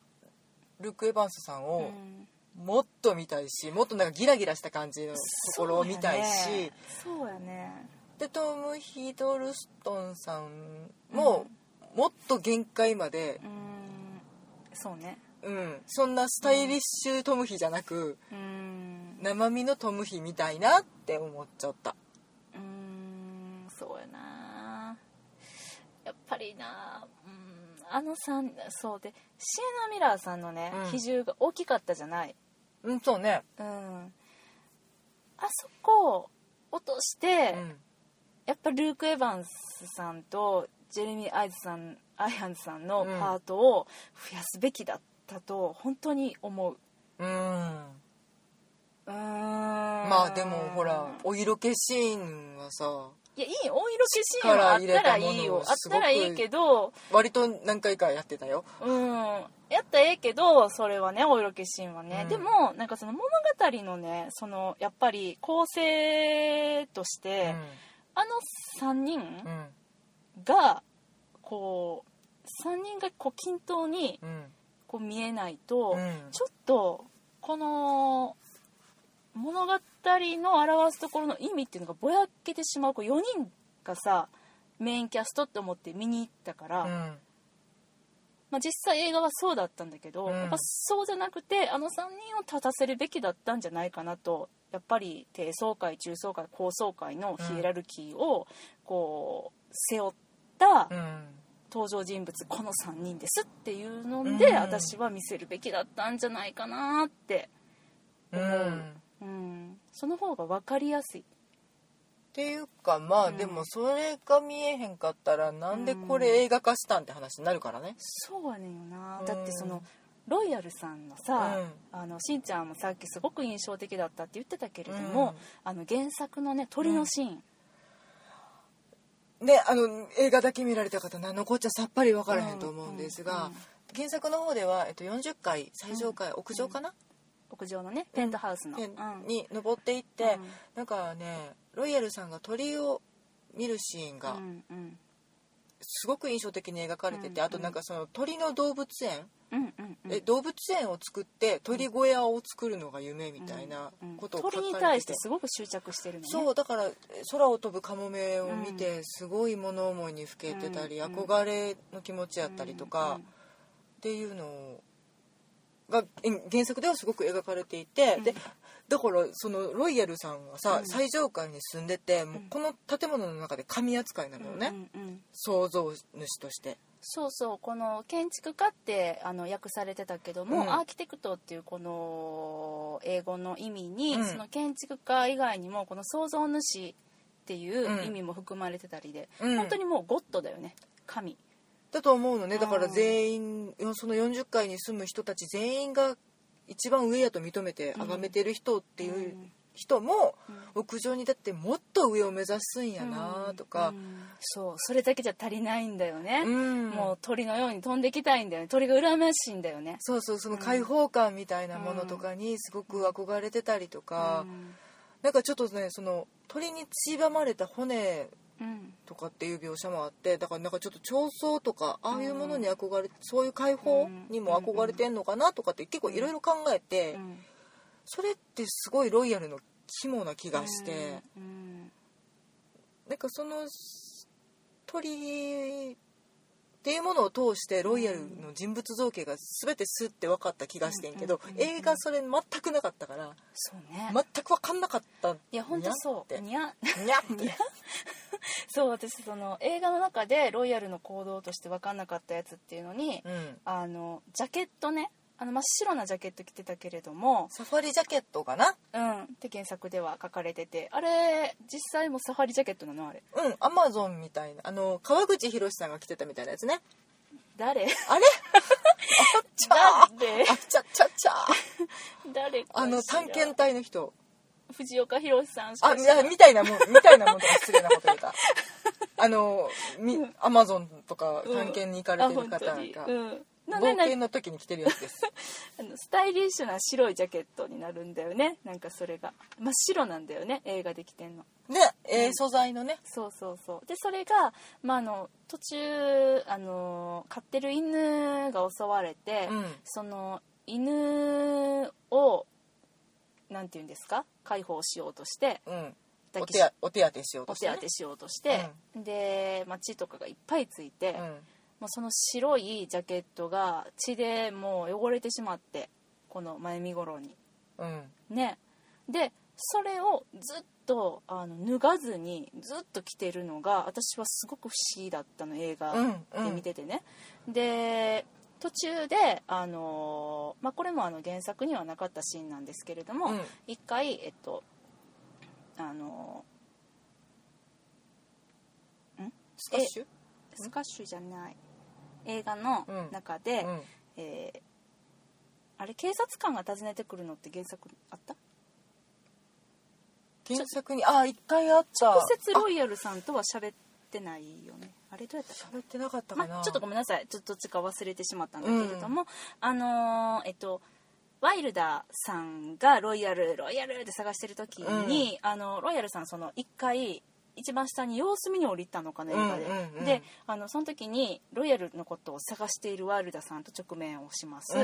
S1: ルック・エヴァンスさん
S2: う
S1: を
S2: ん。
S1: もっと見たいしもっとなんかギラギラした感じのところを見たいし、
S2: そうやね。
S1: でトム・ヒドルストンさんも、もっと限界まで
S2: そうやね、うん。そうね。
S1: うん、そんなスタイリッシュトムヒじゃなく、
S2: うん。
S1: 生身のトムヒみたいなって思っちゃった
S2: やっぱりなうんあのさんそうでシエナ・ミラーさんのね、
S1: うん。
S2: 比重が大きかったじゃない？
S1: うんそうね。
S2: うん。あそこを落として、
S1: うん。
S2: やっぱルーク・エヴァンスさんとジェレミー・アイズさんアイアンズさんのパートを増やすべきだったと本当に思う。
S1: うん。
S2: うーん。
S1: まあでもほらお色気シーンはさ
S2: いやいいよ。お色気シーンはあったらいいよ。あったらいいけど
S1: 割と何回かやってたよ。
S2: うん。やったらええけどそれはねお色気シーンはね、
S1: うん。
S2: でもなんかその物語のねそのやっぱり構成として、あの3人
S1: うん。うん
S2: がこう3人がこう均等に
S1: うん。
S2: こう見えないと、
S1: うん。
S2: ちょっとこの物語人の表すところの意味っていうのがぼやけてしまう。こう4人がさメインキャストって思って見に行ったから、
S1: うん。
S2: まあ、実際映画はそうだったんだけど、
S1: うん。
S2: やっぱそうじゃなくてあの3人を立たせるべきだったんじゃないかなとやっぱり低層階中層階高層階のヒエラルキーをこう背負った
S1: うん。
S2: 登場人物この3人ですっていうので、
S1: うん。
S2: 私は見せるべきだったんじゃないかなって、
S1: うん
S2: うん、その方が分かりやすい。
S1: っていうかまあ、
S2: うん。
S1: でもそれが見えへんかったらなんでこれ映画化したんって話になるからね。
S2: そうやねんよな、
S1: うん。
S2: だってそのロイヤルさんのさ、
S1: うん。
S2: あのしんちゃんもさっきすごく印象的だったって言ってたけれども、
S1: うん。
S2: あの原作のね鳥のシーン、
S1: ねあの映画だけ見られた方何のこっちゃさっぱり分からへんと思うんですが、
S2: うんうん
S1: 原作の方では、えっと、40階最上階、屋上かな、
S2: 屋上のねペントハウスの、
S1: に登っていって、
S2: うん。
S1: なんかねロイヤルさんが鳥を見るシーンが
S2: うんうん。
S1: すごく印象的に描かれてて、
S2: うん
S1: あとなんかその鳥の動物園、
S2: うんうんうん。
S1: え動物園を作って鳥小屋を作るのが夢みたいな
S2: うん
S1: ことを書かれてて、
S2: 鳥に対してすごく執着してるのね。
S1: そうだからえ空を飛ぶカモメを見てすごい物思いにふけてたり、
S2: うん
S1: 憧れの気持ちやったりとか、っていうのがえ原作ではすごく描かれていて、
S2: うん。
S1: でだからそのロイヤルさんがさ、
S2: うん。
S1: 最上階に住んでてもうこの建物の中で神扱いなのよね、
S2: うんうんうん。
S1: 創造主として。
S2: そうそうこの建築家ってあの訳されてたけども、
S1: うん。
S2: アーキテクトっていうこの英語の意味に、
S1: うん。
S2: その建築家以外にもこの創造主っていう意味も含まれてたりで、
S1: うん。
S2: 本当にもうゴッドだよね。神
S1: だと思うのね。だから
S2: うん
S1: 全員その40階に住む人たち全員が一番上やと認めて崇めてる人っていう人も屋上にだってもっと上を目指すんやなとか。
S2: うん。そう。それだけじゃ足りないんだよね、
S1: うん。
S2: もう鳥のように飛んできたいんだよね。鳥が羨ましいんだよね。
S1: そうそう。その開放感みたいなものとかにすごく憧れてたりとか。
S2: うん。
S1: なんかちょっとねその鳥にちばまれた骨
S2: うん
S1: とかっていう描写もあってだからなんかちょっと彫層とかああいうものに憧れそういう解放にも憧れてんのかなとかって結構いろいろ考えて
S2: うん。
S1: それってすごいロイヤルの肝な気がして
S2: うん。
S1: なんかその鳥っていうものを通してロイヤルの人物造形が全てスッて分かった気がしてんけど映画それ全くなかったから
S2: そうね。
S1: 全く分かんなかった
S2: いや本当そう。
S1: に
S2: にゃ
S1: にゃって。[laughs]
S2: そう私その映画の中でロイヤルの行動として分かんなかったやつっていうのに、
S1: うん。
S2: あのジャケットねあの真っ白なジャケット着てたけれども
S1: サファリジャケットかな？
S2: うんって原作では書かれててあれ実際もサファリジャケットなの？あれ。
S1: うんアマゾンみたいな。あの川口博さんが着てたみたいなやつね。
S2: 誰？
S1: あれ？あっちゃー。
S2: 誰
S1: あっちゃっちゃっちゃー。
S2: 誰？
S1: あの探検隊の人。
S2: 藤岡弘さんし
S1: あみみたいなもんみたいなもんとか失礼なこと言った。[laughs] あのみアマゾンとか探検に行かれてる方が、
S2: うんな
S1: 冒
S2: な。
S1: 険の時に着てるやつです。[laughs]
S2: あのスタイリッシュな白いジャケットになるんだよね。なんかそれが。真っ白なんだよね映画で着てんの。
S1: で、えー素材のね。
S2: そうそうそう。でそれが、まあ、あの途中あの飼ってる犬が襲われて、
S1: うん。
S2: その犬をなんて言うんですか？解放しようとして
S1: うん。お手あお手当てしようと
S2: お
S1: して、ね、
S2: 手当てしようとして、で、まあ、血とかがいっぱいついて、もうその白いジャケットが血でもう汚れてしまってこの前身頃に。
S1: うん。うん
S2: ね。でそれをずっとあの脱がずにずっと着てるのが私はすごく不思議だったの映画
S1: うんうん。
S2: で見ててね、で途中であのーまあ、これもあの原作にはなかったシーンなんですけれども、
S1: うん。
S2: 一回えっとあの
S1: スカッシュ？
S2: スカッシュじゃない映画の中で、
S1: うん。
S2: えーあれ警察官が訪ねてくるのって原作あった？
S1: 原作にあ一回あった。
S2: 直接ロイヤルさんとは喋ってないよね。あれどうやった？か
S1: 喋ってなかった
S2: ま
S1: かな、
S2: ちょっとごめんなさい。ちょっとどっちか忘れてしまったんだけれども、あのーえっとワイルダーさんがロイヤルロイヤルって探してる時に、あのロイヤルさんその一回一番下に様子見に降りたのかな映画で、
S1: うんうんうん。
S2: であのその時にロイヤルのことを探しているワイルダさんと直面をします、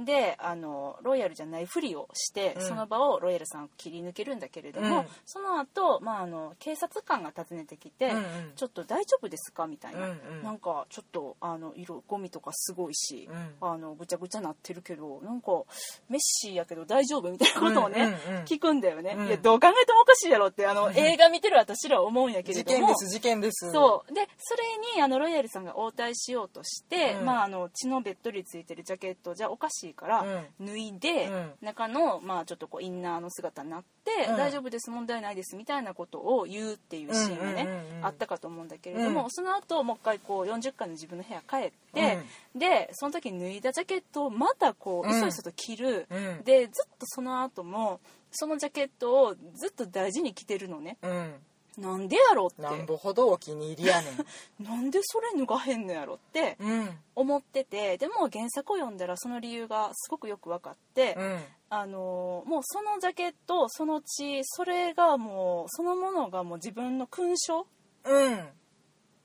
S2: であのロイヤルじゃないふりをして、
S1: うん。
S2: その場をロイヤルさんを切り抜けるんだけれども、
S1: うん。
S2: その後、まああの警察官が訪ねてきて、
S1: うんうん。
S2: ちょっと大丈夫ですか？みたいな、
S1: うんうん。
S2: なんかちょっとあの色ゴミとかすごいし、
S1: うん。
S2: あのぐちゃぐちゃなってるけどなんかメッシーやけど大丈夫？みたいなことをね、
S1: うんうんうん。[laughs]
S2: 聞くんだよね、
S1: うん。
S2: いやどう考えてもおかしいやろってあの、映画見てる私らは思うんやけれども。
S1: 事件です事件です。
S2: そう。でそれにあのロイヤルさんが応対しようとして、
S1: うん。
S2: まあ、あの血のべっとりついてるジャケットじゃおかしいから、脱いで、
S1: うん。
S2: 中の、まあ、ちょっとこうインナーの姿になって、
S1: うん。
S2: 大丈夫です問題ないですみたいなことを言うっていうシーンがね、
S1: うんうんうん。うん
S2: あったかと思うんだけれども、
S1: うん。
S2: その後もう一回こう40回の自分の部屋帰って、でその時に脱いだジャケットをまたこう
S1: うん。
S2: いそいそと着る、
S1: うん。
S2: でずっとその後もそのジャケットをずっと大事に着てるのね。
S1: うん
S2: なんでやろって。
S1: なんぼほどお気に入りやねん。[laughs]
S2: なんでそれ脱がへんのやろって
S1: うん。
S2: 思ってて。でも原作を読んだらその理由がすごくよく分かって、
S1: うん。
S2: あのもうそのジャケットその血それがもうそのものがもう自分の勲章。
S1: うん。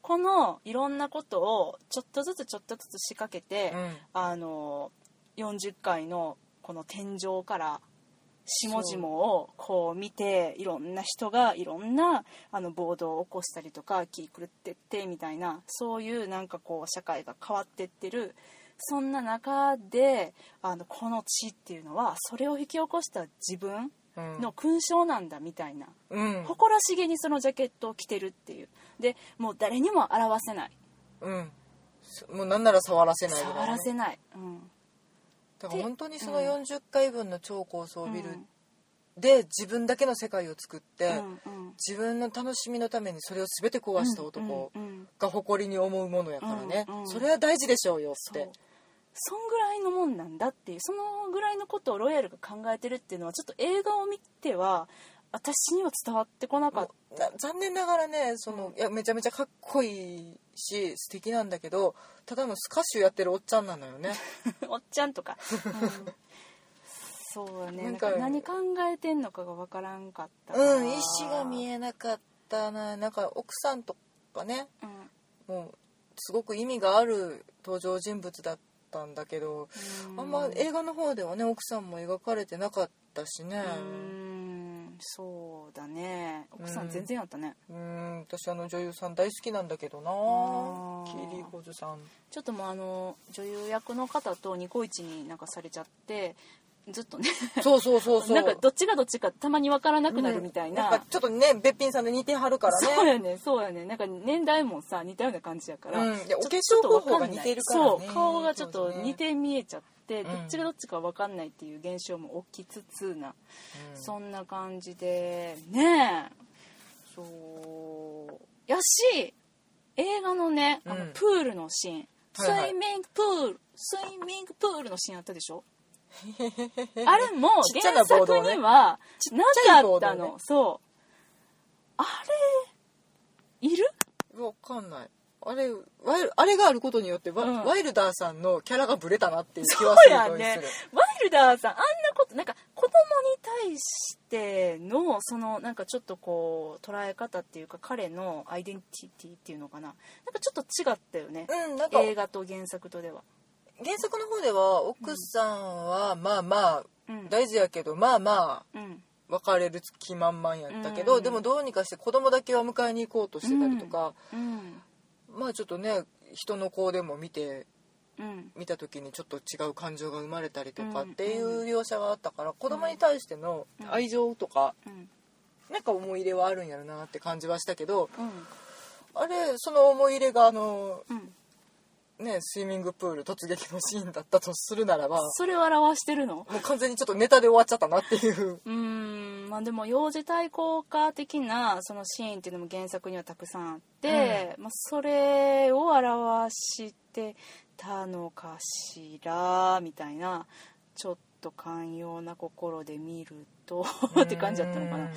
S2: このいろんなことをちょっとずつちょっとずつ仕掛けて、
S1: うん。
S2: あの40回のこの天井から下々をこう見ていろんな人がいろんなあの暴動を起こしたりとか気狂ってってみたいなそういうなんかこう社会が変わってってるそんな中であのこの血っていうのはそれを引き起こした自分
S1: うん。
S2: の勲章なんだみたいな
S1: うん。
S2: 誇らしげにそのジャケットを着てるっていう。でもう誰にも表せない。
S1: うん。そもうなんなら触らせないね
S2: 触らせない、うん、
S1: だから本当にその
S2: うん。
S1: 40回分の超高層ビル
S2: うん。
S1: で自分だけの世界を作って、自分の楽しみのためにそれを全て壊した男が誇りに思うものやからね、それは大事でしょうよって。
S2: そんぐらいのもんなんだっていうそのぐらいのことをロイヤルが考えてるっていうのはちょっと映画を見ては私には伝わってこなかっ
S1: もうな残念ながらねその、いやめちゃめちゃかっこいいし素敵なんだけどただのスカッシュやってるおっちゃんなのよね。
S2: た [laughs] おっちゃんとか、うん。そうだね。なん
S1: か
S2: か何考えてんのかがわからんかった
S1: うん意思が見
S2: え、
S1: えなかったな。なんか奥さんとかね
S2: うん。
S1: もうすごく意味がある登場人物だったんだけど、あんま映画の方ではね奥さんも描かれてなかったしね。
S2: うんそうだね。奥さ
S1: うん
S2: ん全然やったね、
S1: うん。私あの女優さん大好きなんだけどな。キー。リー・ホズさん。
S2: ちょっともうあの女優役の方とニコイチになんかされちゃってずっとね。
S1: そうそうそうそう。
S2: なんかどっちがどっちかたまに分からなくなるみたいな、
S1: うんんかちょっとねべっぴんさんで似てはるからね。
S2: そうやねそうやねなんか年代もさ似たような感じやから、
S1: うん。お化粧方法が似てるからね。
S2: そう顔がちょっと似て見えちゃって、
S1: うん。
S2: どっちがどっちか分かんないっていう現象も起きつつな、そんな感じでねえ。そう。やし映画のねあの
S1: うん。
S2: プールのシーン、ス
S1: はいはい。
S2: イミングプールスイミングプールのシーンあったでしょ？[laughs] あれも原作にはなかったの、
S1: ね
S2: そう。あれいる？
S1: わかんないあれワイルあれがあることによってワ,、
S2: うん。
S1: ワイルダーさんのキャラがブレたなっていう気は
S2: そう
S1: する。と
S2: やねワイルダーさんあんなことなんか子供に対してのそのなんかちょっとこう捉え方っていうか彼のアイデンティティっていうのかな。なんかちょっと違ったよね、
S1: うんなんか
S2: 映画と原作とでは。
S1: 原作の方では奥さんはまあまあ
S2: うん。
S1: 大事やけどまあまあ
S2: うん。
S1: 別れる気満々やったけど、
S2: うん。
S1: でもどうにかして子供だけは迎えに行こうとしてたりとか、
S2: うん
S1: まあちょっとね人の子でも見て
S2: うん。
S1: 見た時にちょっと違う感情が生まれたりとか
S2: うん。
S1: っていう描写があったから子供に対しての愛情とか
S2: うん。
S1: なんか思い入れはあるんやろなって感じはしたけど
S2: うん。
S1: あれその思い入れがあの
S2: うん
S1: ねスイミングプール突撃のシーンだったとするならば
S2: それを表してるの？
S1: もう完全にちょっとネタで終わっちゃったなっていう。
S2: うーんまあでも幼児対抗歌的なそのシーンっていうのも原作にはたくさんあって、まあ、それを表してたのかしらみたいなちょっと寛容な心で見るとって感じだったのかな。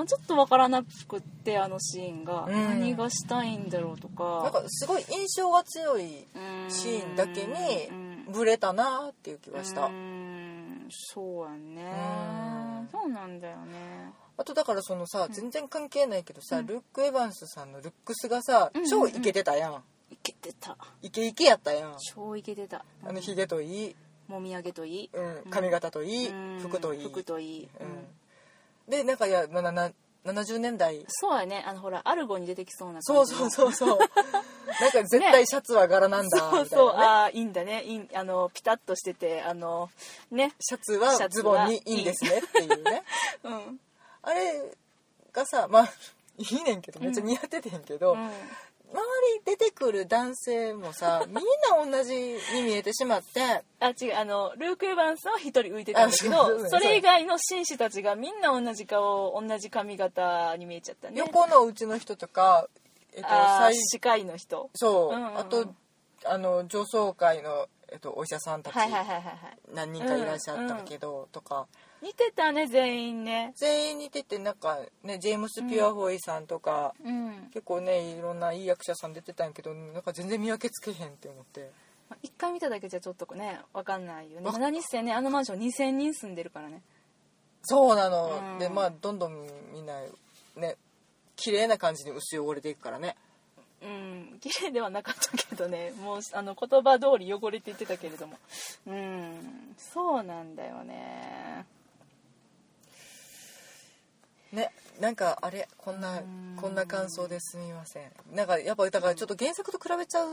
S2: うんちょっとわからなくってあのシーンが。
S1: うん。
S2: 何がしたいんだろうとか。
S1: なんかすごい印象が強いシーンだけにブレたなっていう気がした。
S2: そうやね。
S1: うん。
S2: そうなんだよね。
S1: あとだからそのさ、
S2: ん。
S1: 全然関係ないけどさ、
S2: うん。
S1: ルック・エヴァンスさんのルックスがさ、
S2: うんうんうん。
S1: 超イケてたやん。
S2: いけてた。
S1: イケイケやったやん。
S2: 超いけてた。
S1: あのヒゲといい、
S2: もみあげといい？
S1: うん、髪型といい、
S2: うん。
S1: 服といい？
S2: 服といい、
S1: う
S2: うん。ん
S1: でなんかいや、まあ、なな70年代
S2: そうやね。あのほらアルゴに出てきそうな
S1: そうそうそうそう。[laughs] なんか絶対シャツは柄なんだ、
S2: そう
S1: みたい
S2: そうああいいんだね。いいあのピタッとしててあのね。
S1: シャツはズボンにいいんですねっていうね。
S2: うん。
S1: あれがさまあいいねんけどめっちゃ似合っててんけど、
S2: うん。
S1: 周り出てくる男性もさ [laughs] みんな同じに見えてしまって。
S2: あ違うあのルーク・エヴァンスは一人浮いてたんだけどそれ以外の紳士たちがみんな同じ顔同じ髪型に見えちゃったね。
S1: 横のうちの人とか、えっと、
S2: あー
S1: 最
S2: 歯科医の人。
S1: そう、
S2: うんうんうん。
S1: あとあの上層階の、えっと、お医者さんたち何人かいらっしゃったけど、とか
S2: 似てたね全員ね。
S1: 全員似ててなんかねジェームス・ピュアホイさんとか、
S2: うん。
S1: 結構ねいろんないい役者さん出てたんやけどなんか全然見分けつけへんって思って。
S2: まあ一回見ただけじゃちょっとねわかんないよね。
S1: わ
S2: 何せねあのマンション2000人住んでるからね。
S1: そうなの、
S2: うん。
S1: でまあどんどんみんなね綺麗な感じに薄汚れていくからね。
S2: うん。綺麗ではなかったけどね。もうあの言葉通り汚れていってたけれども。うん。そうなんだよね
S1: ねなんかあれこんな
S2: うん。
S1: こんな感想ですみません。なんかやっぱだからちょっと原作と比べちゃっ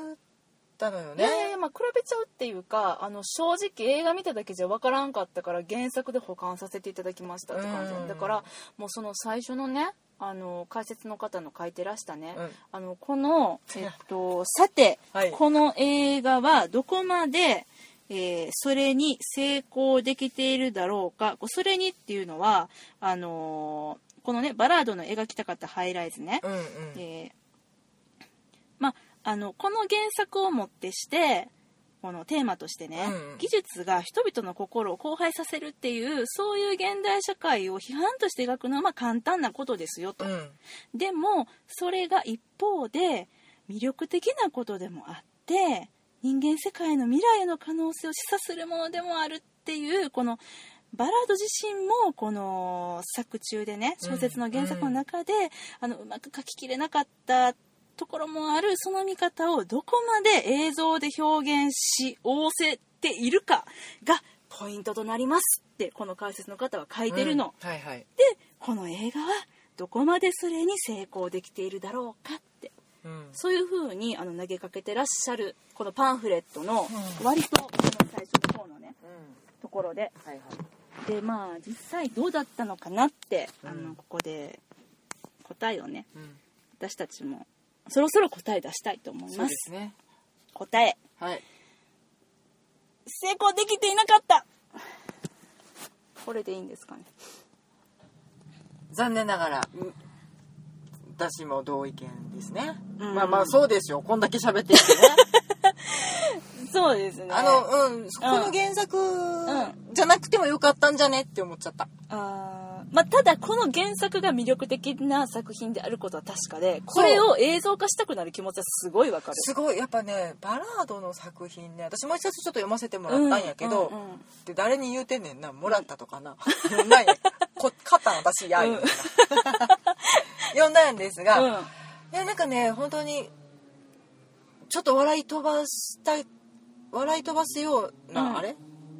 S1: たのよね。
S2: いやいやいやまあ比べちゃうっていうかあの正直映画見ただけじゃ分からんかったから原作で保管させていただきましたって感じ。
S1: うん。
S2: だからもうその最初のねあの解説の方の書いてらしたね、
S1: うん。
S2: あのこの、[laughs] えっと、さて、
S1: はい。
S2: この映画はどこまで、えーそれに成功できているだろうか。それにっていうのはあのーこのねバラードの描きたかったハイライズね、
S1: うんうん。
S2: えーまあ、あのこの原作をもってしてこのテーマとしてね、
S1: うんうん。
S2: 技術が人々の心を荒廃させるっていうそういう現代社会を批判として描くのはまあ簡単なことですよと、
S1: うん。
S2: でもそれが一方で魅力的なことでもあって人間世界の未来への可能性を示唆するものでもあるっていうこのバラード自身もこの作中でね小説の原作の中で、あのうまく書ききれなかったところもあるその見方をどこまで映像で表現し仰せているかがポイントとなりますってこの解説の方は書いてるの。
S1: うん。はいはい。
S2: でこの映画はどこまでそれに成功できているだろうかって。
S1: うん。
S2: そういう風にあの投げかけてらっしゃるこのパンフレットの
S1: うん。
S2: 割とこの最初の方のね
S1: うん。
S2: ところで。
S1: はいはい
S2: でまあ実際どうだったのかなってあ
S1: うん。
S2: のここで答えをね
S1: うん。
S2: 私たちもそろそろ答え出したいと思いま
S1: ですすね。
S2: 答え。
S1: はい。
S2: 成功できていなかった。これでいいんですかね。
S1: 残念ながらう私も同意見ですね、
S2: うん。
S1: まあまあそうですよ。こんだけ喋ってるとね [laughs]
S2: そうですね。
S1: あのうんこの原作じゃなくてもよかったんじゃねって思っちゃった。
S2: あーまあ、ただこの原作が魅力的な作品であることは確かでこれを映像化したくなる気持ちはすごいわかる。
S1: すごい。やっぱねバラードの作品ね私もう一つちょっと読ませてもらったんやけど、
S2: うんうんうん。
S1: で誰に言うてんねんなもらったとかな、なんや。こ買ったん私や、
S2: うん。
S1: 読んだんですが、
S2: うん。
S1: いやなんかね本当にちょっと笑い飛ばしたい笑い飛ばすような、
S2: うん。
S1: あれ？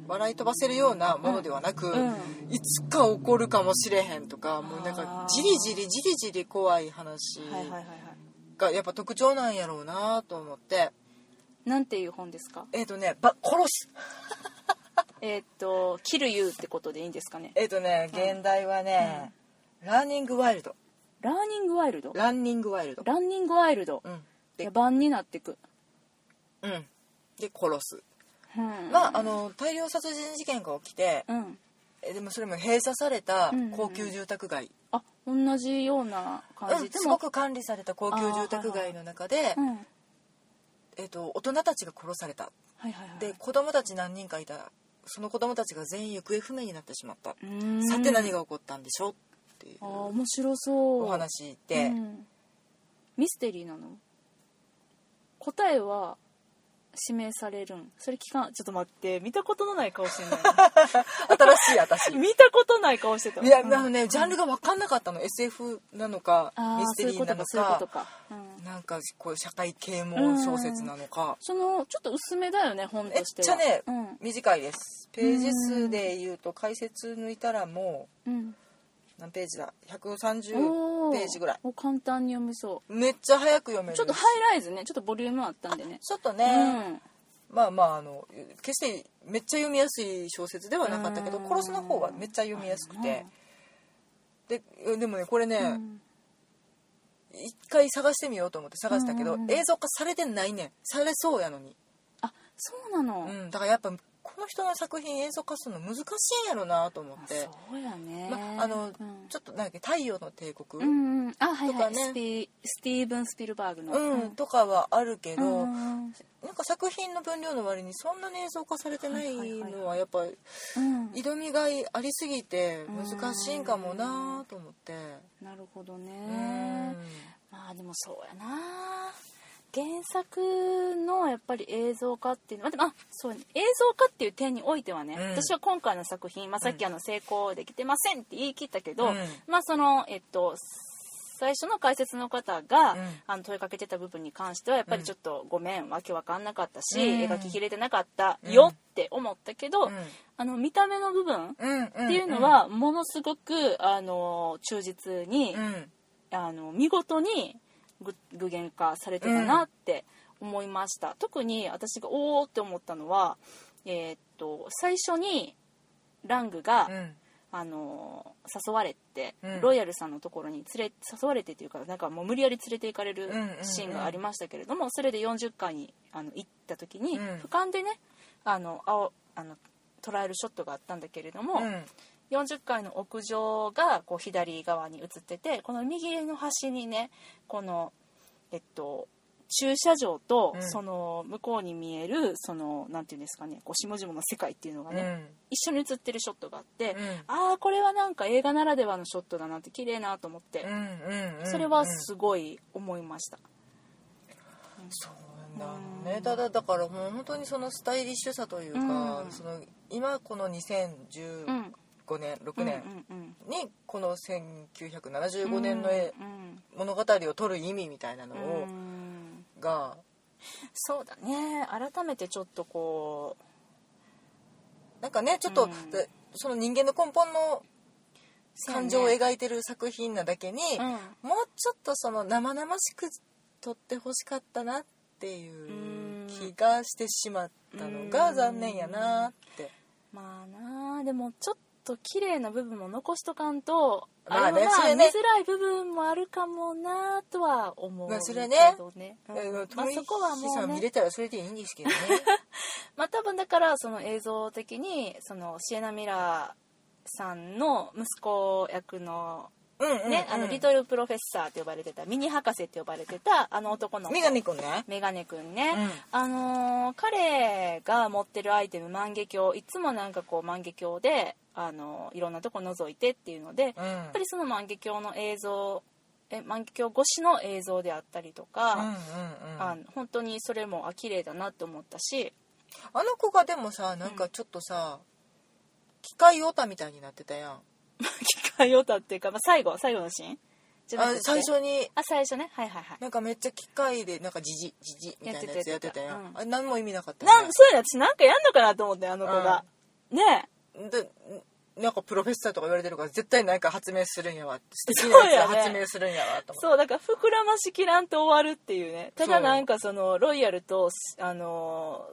S1: 笑い飛ばせるようなものではなく、
S2: うん。
S1: いつか起こるかもしれへんとかもうなんかじりじりじりじり怖い話がやっぱ特徴なんやろうなと思って。
S2: なんていう本ですか？
S1: えっ、とねば殺す。[laughs]
S2: えーっと「キルユー」ってことでいいんですかね？
S1: えっ、とね現代はね、ランニングワイルド。
S2: ラーニングワイルド？
S1: ランニングワイルド。
S2: ランニングワイルド。
S1: うん。で
S2: 野蛮になってく。
S1: うんで殺す。
S2: うん。
S1: まああの大量殺人事件が起きて
S2: うん。
S1: えでもそれも閉鎖された
S2: うんうんうん。
S1: 高級住宅街、
S2: あ同じような感
S1: うん
S2: すも
S1: ごく管理された高級住宅街の中で、
S2: うんはい
S1: えっと大人たちが殺された。
S2: はいはい。
S1: で子供たち何人かいた。その子供たちが全員行方不明になってしまった。
S2: うーん。
S1: さて何が起こったんでしょうっていう
S2: あー面白そう。
S1: お話で、
S2: うん。ミステリーなの？答えは指名されるん？それ聞かん？ちょっと待って。見たことのない顔してんのよ [laughs]
S1: 新しい私
S2: 見たことない顔してた。
S1: いや、
S2: うん。
S1: あのねジャンルが分かんなかったの。SF なのかミステリーなのか。
S2: うん。
S1: なんかこう社会啓蒙小説なのか、
S2: そのちょっと薄めだよね本
S1: めっ
S2: としては。
S1: ちゃね、
S2: うん。
S1: 短いです。ページ数で言うと解説抜いたらも
S2: うん、
S1: う何ページだ？130
S2: お
S1: ページぐらい。
S2: お簡単に読めそ
S1: めっちゃ早く読める。
S2: うちょっとハイライズね。ちょっとボリュームあったんでね。
S1: ちょっと
S2: う
S1: ね、
S2: ん。
S1: まあまああの決してめっちゃ読みやすい小説ではなかったけど
S2: うん。
S1: 殺すの方はめっちゃ読みやすくて。ででもねこれね、
S2: うん。
S1: 一回探してみようと思って探したけど、映像化されてないねん。されそうやのに、
S2: あそうなの、
S1: うん、だからやっぱこの人の作品映像化するの難しいんやろなと思って、
S2: そうやね、
S1: まあの
S2: うん。
S1: ちょっとなんだっけ「太陽の帝国」
S2: うんうん、あはいはい、
S1: とかね
S2: スピスティーブン・スピルバーグの、
S1: うんとかはあるけど、
S2: うん
S1: なんか作品の分量の割にそんなに映像化されてないのはやっぱり
S2: うん。
S1: 挑みがいありすぎて難しいんかもなと思って。
S2: なるほど
S1: う
S2: ね
S1: ん。
S2: まあでもそうやな原作のやっぱり映像化っていうのはあそうね。映像化っていう点においてはね、
S1: うん。
S2: 私は今回の作品、まあ、さっきあの成功できてませんって言い切ったけど、
S1: うん。
S2: まあそのえっと最初の解説の方が、
S1: うん。
S2: あの問いかけてた部分に関してはやっぱりちょっとごめんわけわかんなかったし、
S1: うん。
S2: 描ききれてなかったよって思ったけど、
S1: うん。
S2: あの見た目の部分
S1: うん。
S2: っていうのはものすごくあの忠実に、
S1: うん。
S2: あの見事に具具現化されてたなって思いました、特に私がおおって思ったのは、えーっと最初にラングが、
S1: うん。
S2: あの誘われて、
S1: うん。
S2: ロイヤルさんのところに連れ誘われてっていうかなんかもう無理やり連れて行かれる
S1: うんうんうん。
S2: シーンがありましたけれども、それで40回にあの行った時に、
S1: うん。
S2: 俯瞰でねあの青あの捉えるショットがあったんだけれども、
S1: うん
S2: 40階の屋上がこう左側に映っててこの右の端にねこのえっと駐車場と
S1: うん。
S2: その向こうに見えるそのなんていうんですかねこう下々の世界っていうのがね、一緒に映ってるショットがあって、
S1: うん。
S2: ああこれはなんか映画ならではのショットだなって綺麗なと思って、それはすごい思いました、
S1: そうなんね。ただだからもう本当にそのスタイリッシュさというか、
S2: うん。
S1: その今この
S2: うん
S1: 2015年、6年にこの1975年の絵
S2: うん
S1: 物語を撮る意味みたいなの
S2: うん
S1: を、
S2: うん。
S1: が
S2: そうだね。改めてちょっとこ
S1: なんかねちょっと、
S2: うん。
S1: でその人間の根本の感情を描いてる作品なだけに、
S2: う、うん、
S1: もうちょっとその生々しく撮ってほしかったなっていう気がしてしまったのが残念やなって。
S2: まあなあ。でもちょっと綺麗な部分も残しとかんと
S1: まあね
S2: れは
S1: それね。
S2: 見づらい部分もあるかもなとは思う
S1: まあそれね。
S2: けどね、うん。
S1: えー
S2: まあ、そこはも
S1: さ
S2: うんね
S1: 見れたらそれでいいんですけどね。[laughs]
S2: まあ多分だからその映像的にそのシエナ・ミラーさんの息子役のね、あのリトルプロフェッサーって呼ばれてたミニ博士って呼ばれてたあの男の子。
S1: メガネくんね。
S2: メガネくんね、
S1: うん。
S2: あのー彼が持ってるアイテム万華鏡。いつもなんかこう万華鏡で、あのーいろんなとこ覗いてっていうので、
S1: うん。
S2: やっぱりその万華鏡の映像え万華鏡越しの映像であったりとか、
S1: うんうんうん。
S2: あの本当にそれもあ綺麗だなって思ったし。
S1: あの子がでもさなんかちょっとさ、機械オタみたいになってたやん [laughs]
S2: 機械オタっていうか、まあ、最後最後のシーン？じゃなくて？
S1: あ最初に。
S2: あ最初ね？はいはいはい。
S1: なんかめっちゃ機械でなんかジジジジみたいなやつやってたやん
S2: やってたやってた。
S1: あれ何も意味なかった
S2: なんそういうの私なんかやんのかなと思ってあの子が、ね
S1: でなんかプロフェッサーとか言われてるから絶対何か発明するんやわ。素敵なやつ発明するんやわと思って。
S2: そうだから膨らましきらんと終わるっていうね。た
S1: そう。
S2: だなんかそのロイヤルとあの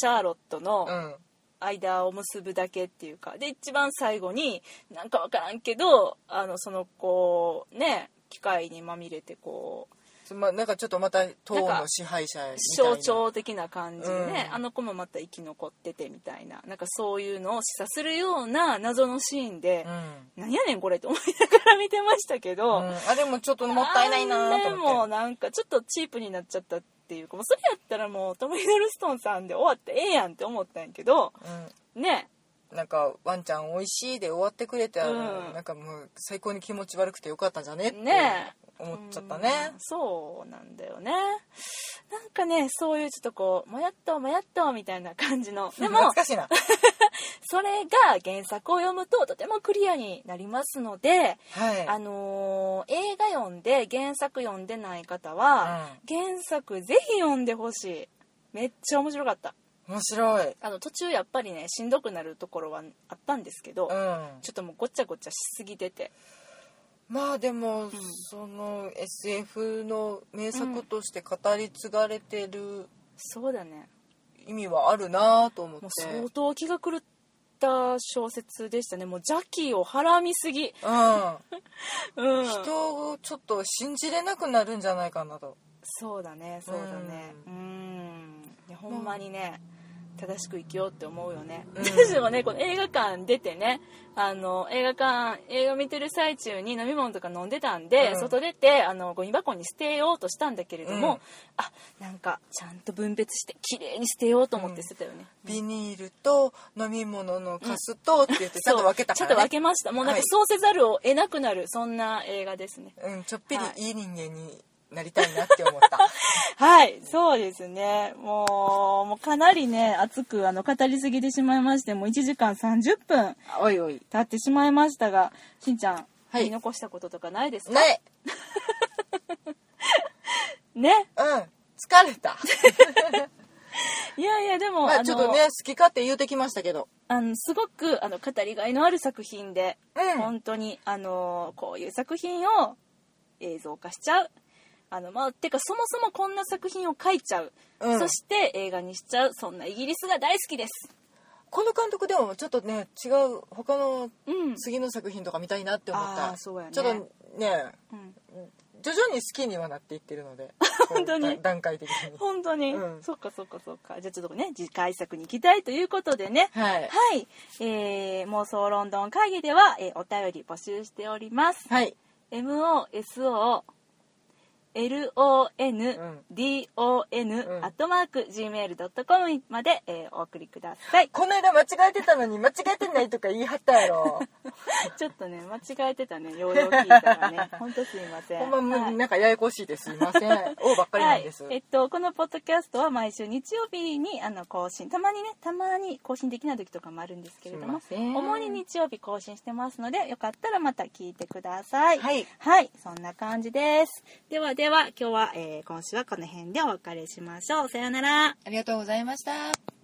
S2: シャーロットの
S1: うん
S2: 間を結ぶだけっていうかで一番最後になんかわからんけどあのそのこうね機械にまみれてこう
S1: そまなんかちょっとまた党の支配者みたいな。
S2: 象徴的な感じでね、
S1: うん。
S2: あの子もまた生き残っててみたいななんかそういうのを示唆するような謎のシーンで、
S1: うん。
S2: なんやねんこれと思いながら見てましたけど、
S1: うんあでもちょっともったいないなと
S2: でも
S1: 思って
S2: なんかちょっとチープになっちゃったっていうかもうそれやったらもうトム・ヒドルストンさんで終わってええやんって思ったんやけどね
S1: うん、なんかワンちゃん美味しいで終わってくれて、
S2: うん。
S1: なんかもう最高に気持ち悪くてよかったんじゃねって。
S2: ね
S1: 思っちゃったね。
S2: うん。そうなんだよね。なんかねそういうちょっとこうもやっともやっとみたいな感じの。[laughs] でも
S1: 懐かしいな。[laughs]
S2: それが原作を読むととてもクリアになりますので、
S1: はい。
S2: あのー映画読んで原作読んでない方は、原作ぜひ読んでほしい。めっちゃ面白かった。
S1: 面白い。
S2: あの途中やっぱりねしんどくなるところはあったんですけど、
S1: うん。
S2: ちょっともうごちゃごちゃしすぎてて
S1: まあでも、その SF の名作として語り継がれてる
S2: そうだね。
S1: 意味はあるなと思って。
S2: 相当気が狂った小説でしたね。もう邪気をはらみすぎ。
S1: うん。
S2: うん。
S1: 人をちょっと信じれなくなるんじゃないかなと。
S2: そうだねそうだね。うん。いやほんまにね正しく生きようって思うよね、
S1: うん。[laughs]
S2: 私もねこの映画館出てねあの映画館映画見てる最中に飲み物とか飲んでたんで、
S1: うん。
S2: 外出てあのゴミ箱に捨てようとしたんだけれども、
S1: うん。
S2: あなんかちゃんと分別して綺麗に捨てようと思って捨てたよね、
S1: ビニールと飲み物のカスとって言ってちゃんと分けたから、ね。
S2: ちゃんと分けました。もうなんか
S1: はい。
S2: そうせざるを得なくなるそんな映画ですね。
S1: うん、ちょっぴり
S2: はい。
S1: いい人間になりたいなって思った、[laughs]
S2: はい、そうですね。もう、もうかなりね、熱くあの語りすぎてしまいまして、もう1時間30分
S1: おいおい。
S2: 経ってしまいましたが、しんちゃん、
S1: はい。
S2: 言い残したこととかないですか？
S1: ない。[laughs]
S2: ね。
S1: うん。疲れた。[laughs]
S2: いやいや、でも、
S1: まあ
S2: の
S1: ちょっとね好き勝手言うてきましたけど。
S2: あの、すごく、あの、語りがいのある作品で、
S1: うん。
S2: 本当に、あの、こういう作品を映像化しちゃう。あの、まあ、てか、そもそもこんな作品を書いちゃう。
S1: うん。
S2: そして映画にしちゃう。そんなイギリスが大好きです。
S1: この監督でもちょっとね違う他の
S2: うん。
S1: 次の作品とか見たいなって思った。
S2: あーそうやね。
S1: ちょっとね
S2: うん。
S1: 徐々に好きにはなっていってるので。[laughs]
S2: 本当に。
S1: 段階的に。
S2: 本当に、
S1: うん。
S2: そっかそっかそっか。じゃあちょっとね次回作に行きたいということでね。
S1: はい。
S2: はい、えー、妄想ロンドン会議では、えーお便り募集しております。
S1: はい。
S2: MOSO LONDON、
S1: ん。
S2: アットマーク Gmail.com まで、えーお送りください。
S1: この間間違えてたのに間違えてないとか言い張ったやろ。[laughs]
S2: ちょっとね間違えてたね。ようよう聞いたらね。[laughs] 本当すいません。
S1: ほんま、
S2: はい
S1: なんかややこしいです。いません。おばっかりなんです、
S2: はい、えっとこのポッドキャストは毎週日曜日にあの更新たまにねたまに更新できない時とかもあるんですけれども主に日曜日更新してますのでよかったらまた聞いてください。
S1: はい。
S2: はい。そんな感じです。ではでは今日は、えー今週はこの辺でお別れしましょう。さようなら。
S1: ありがとうございました。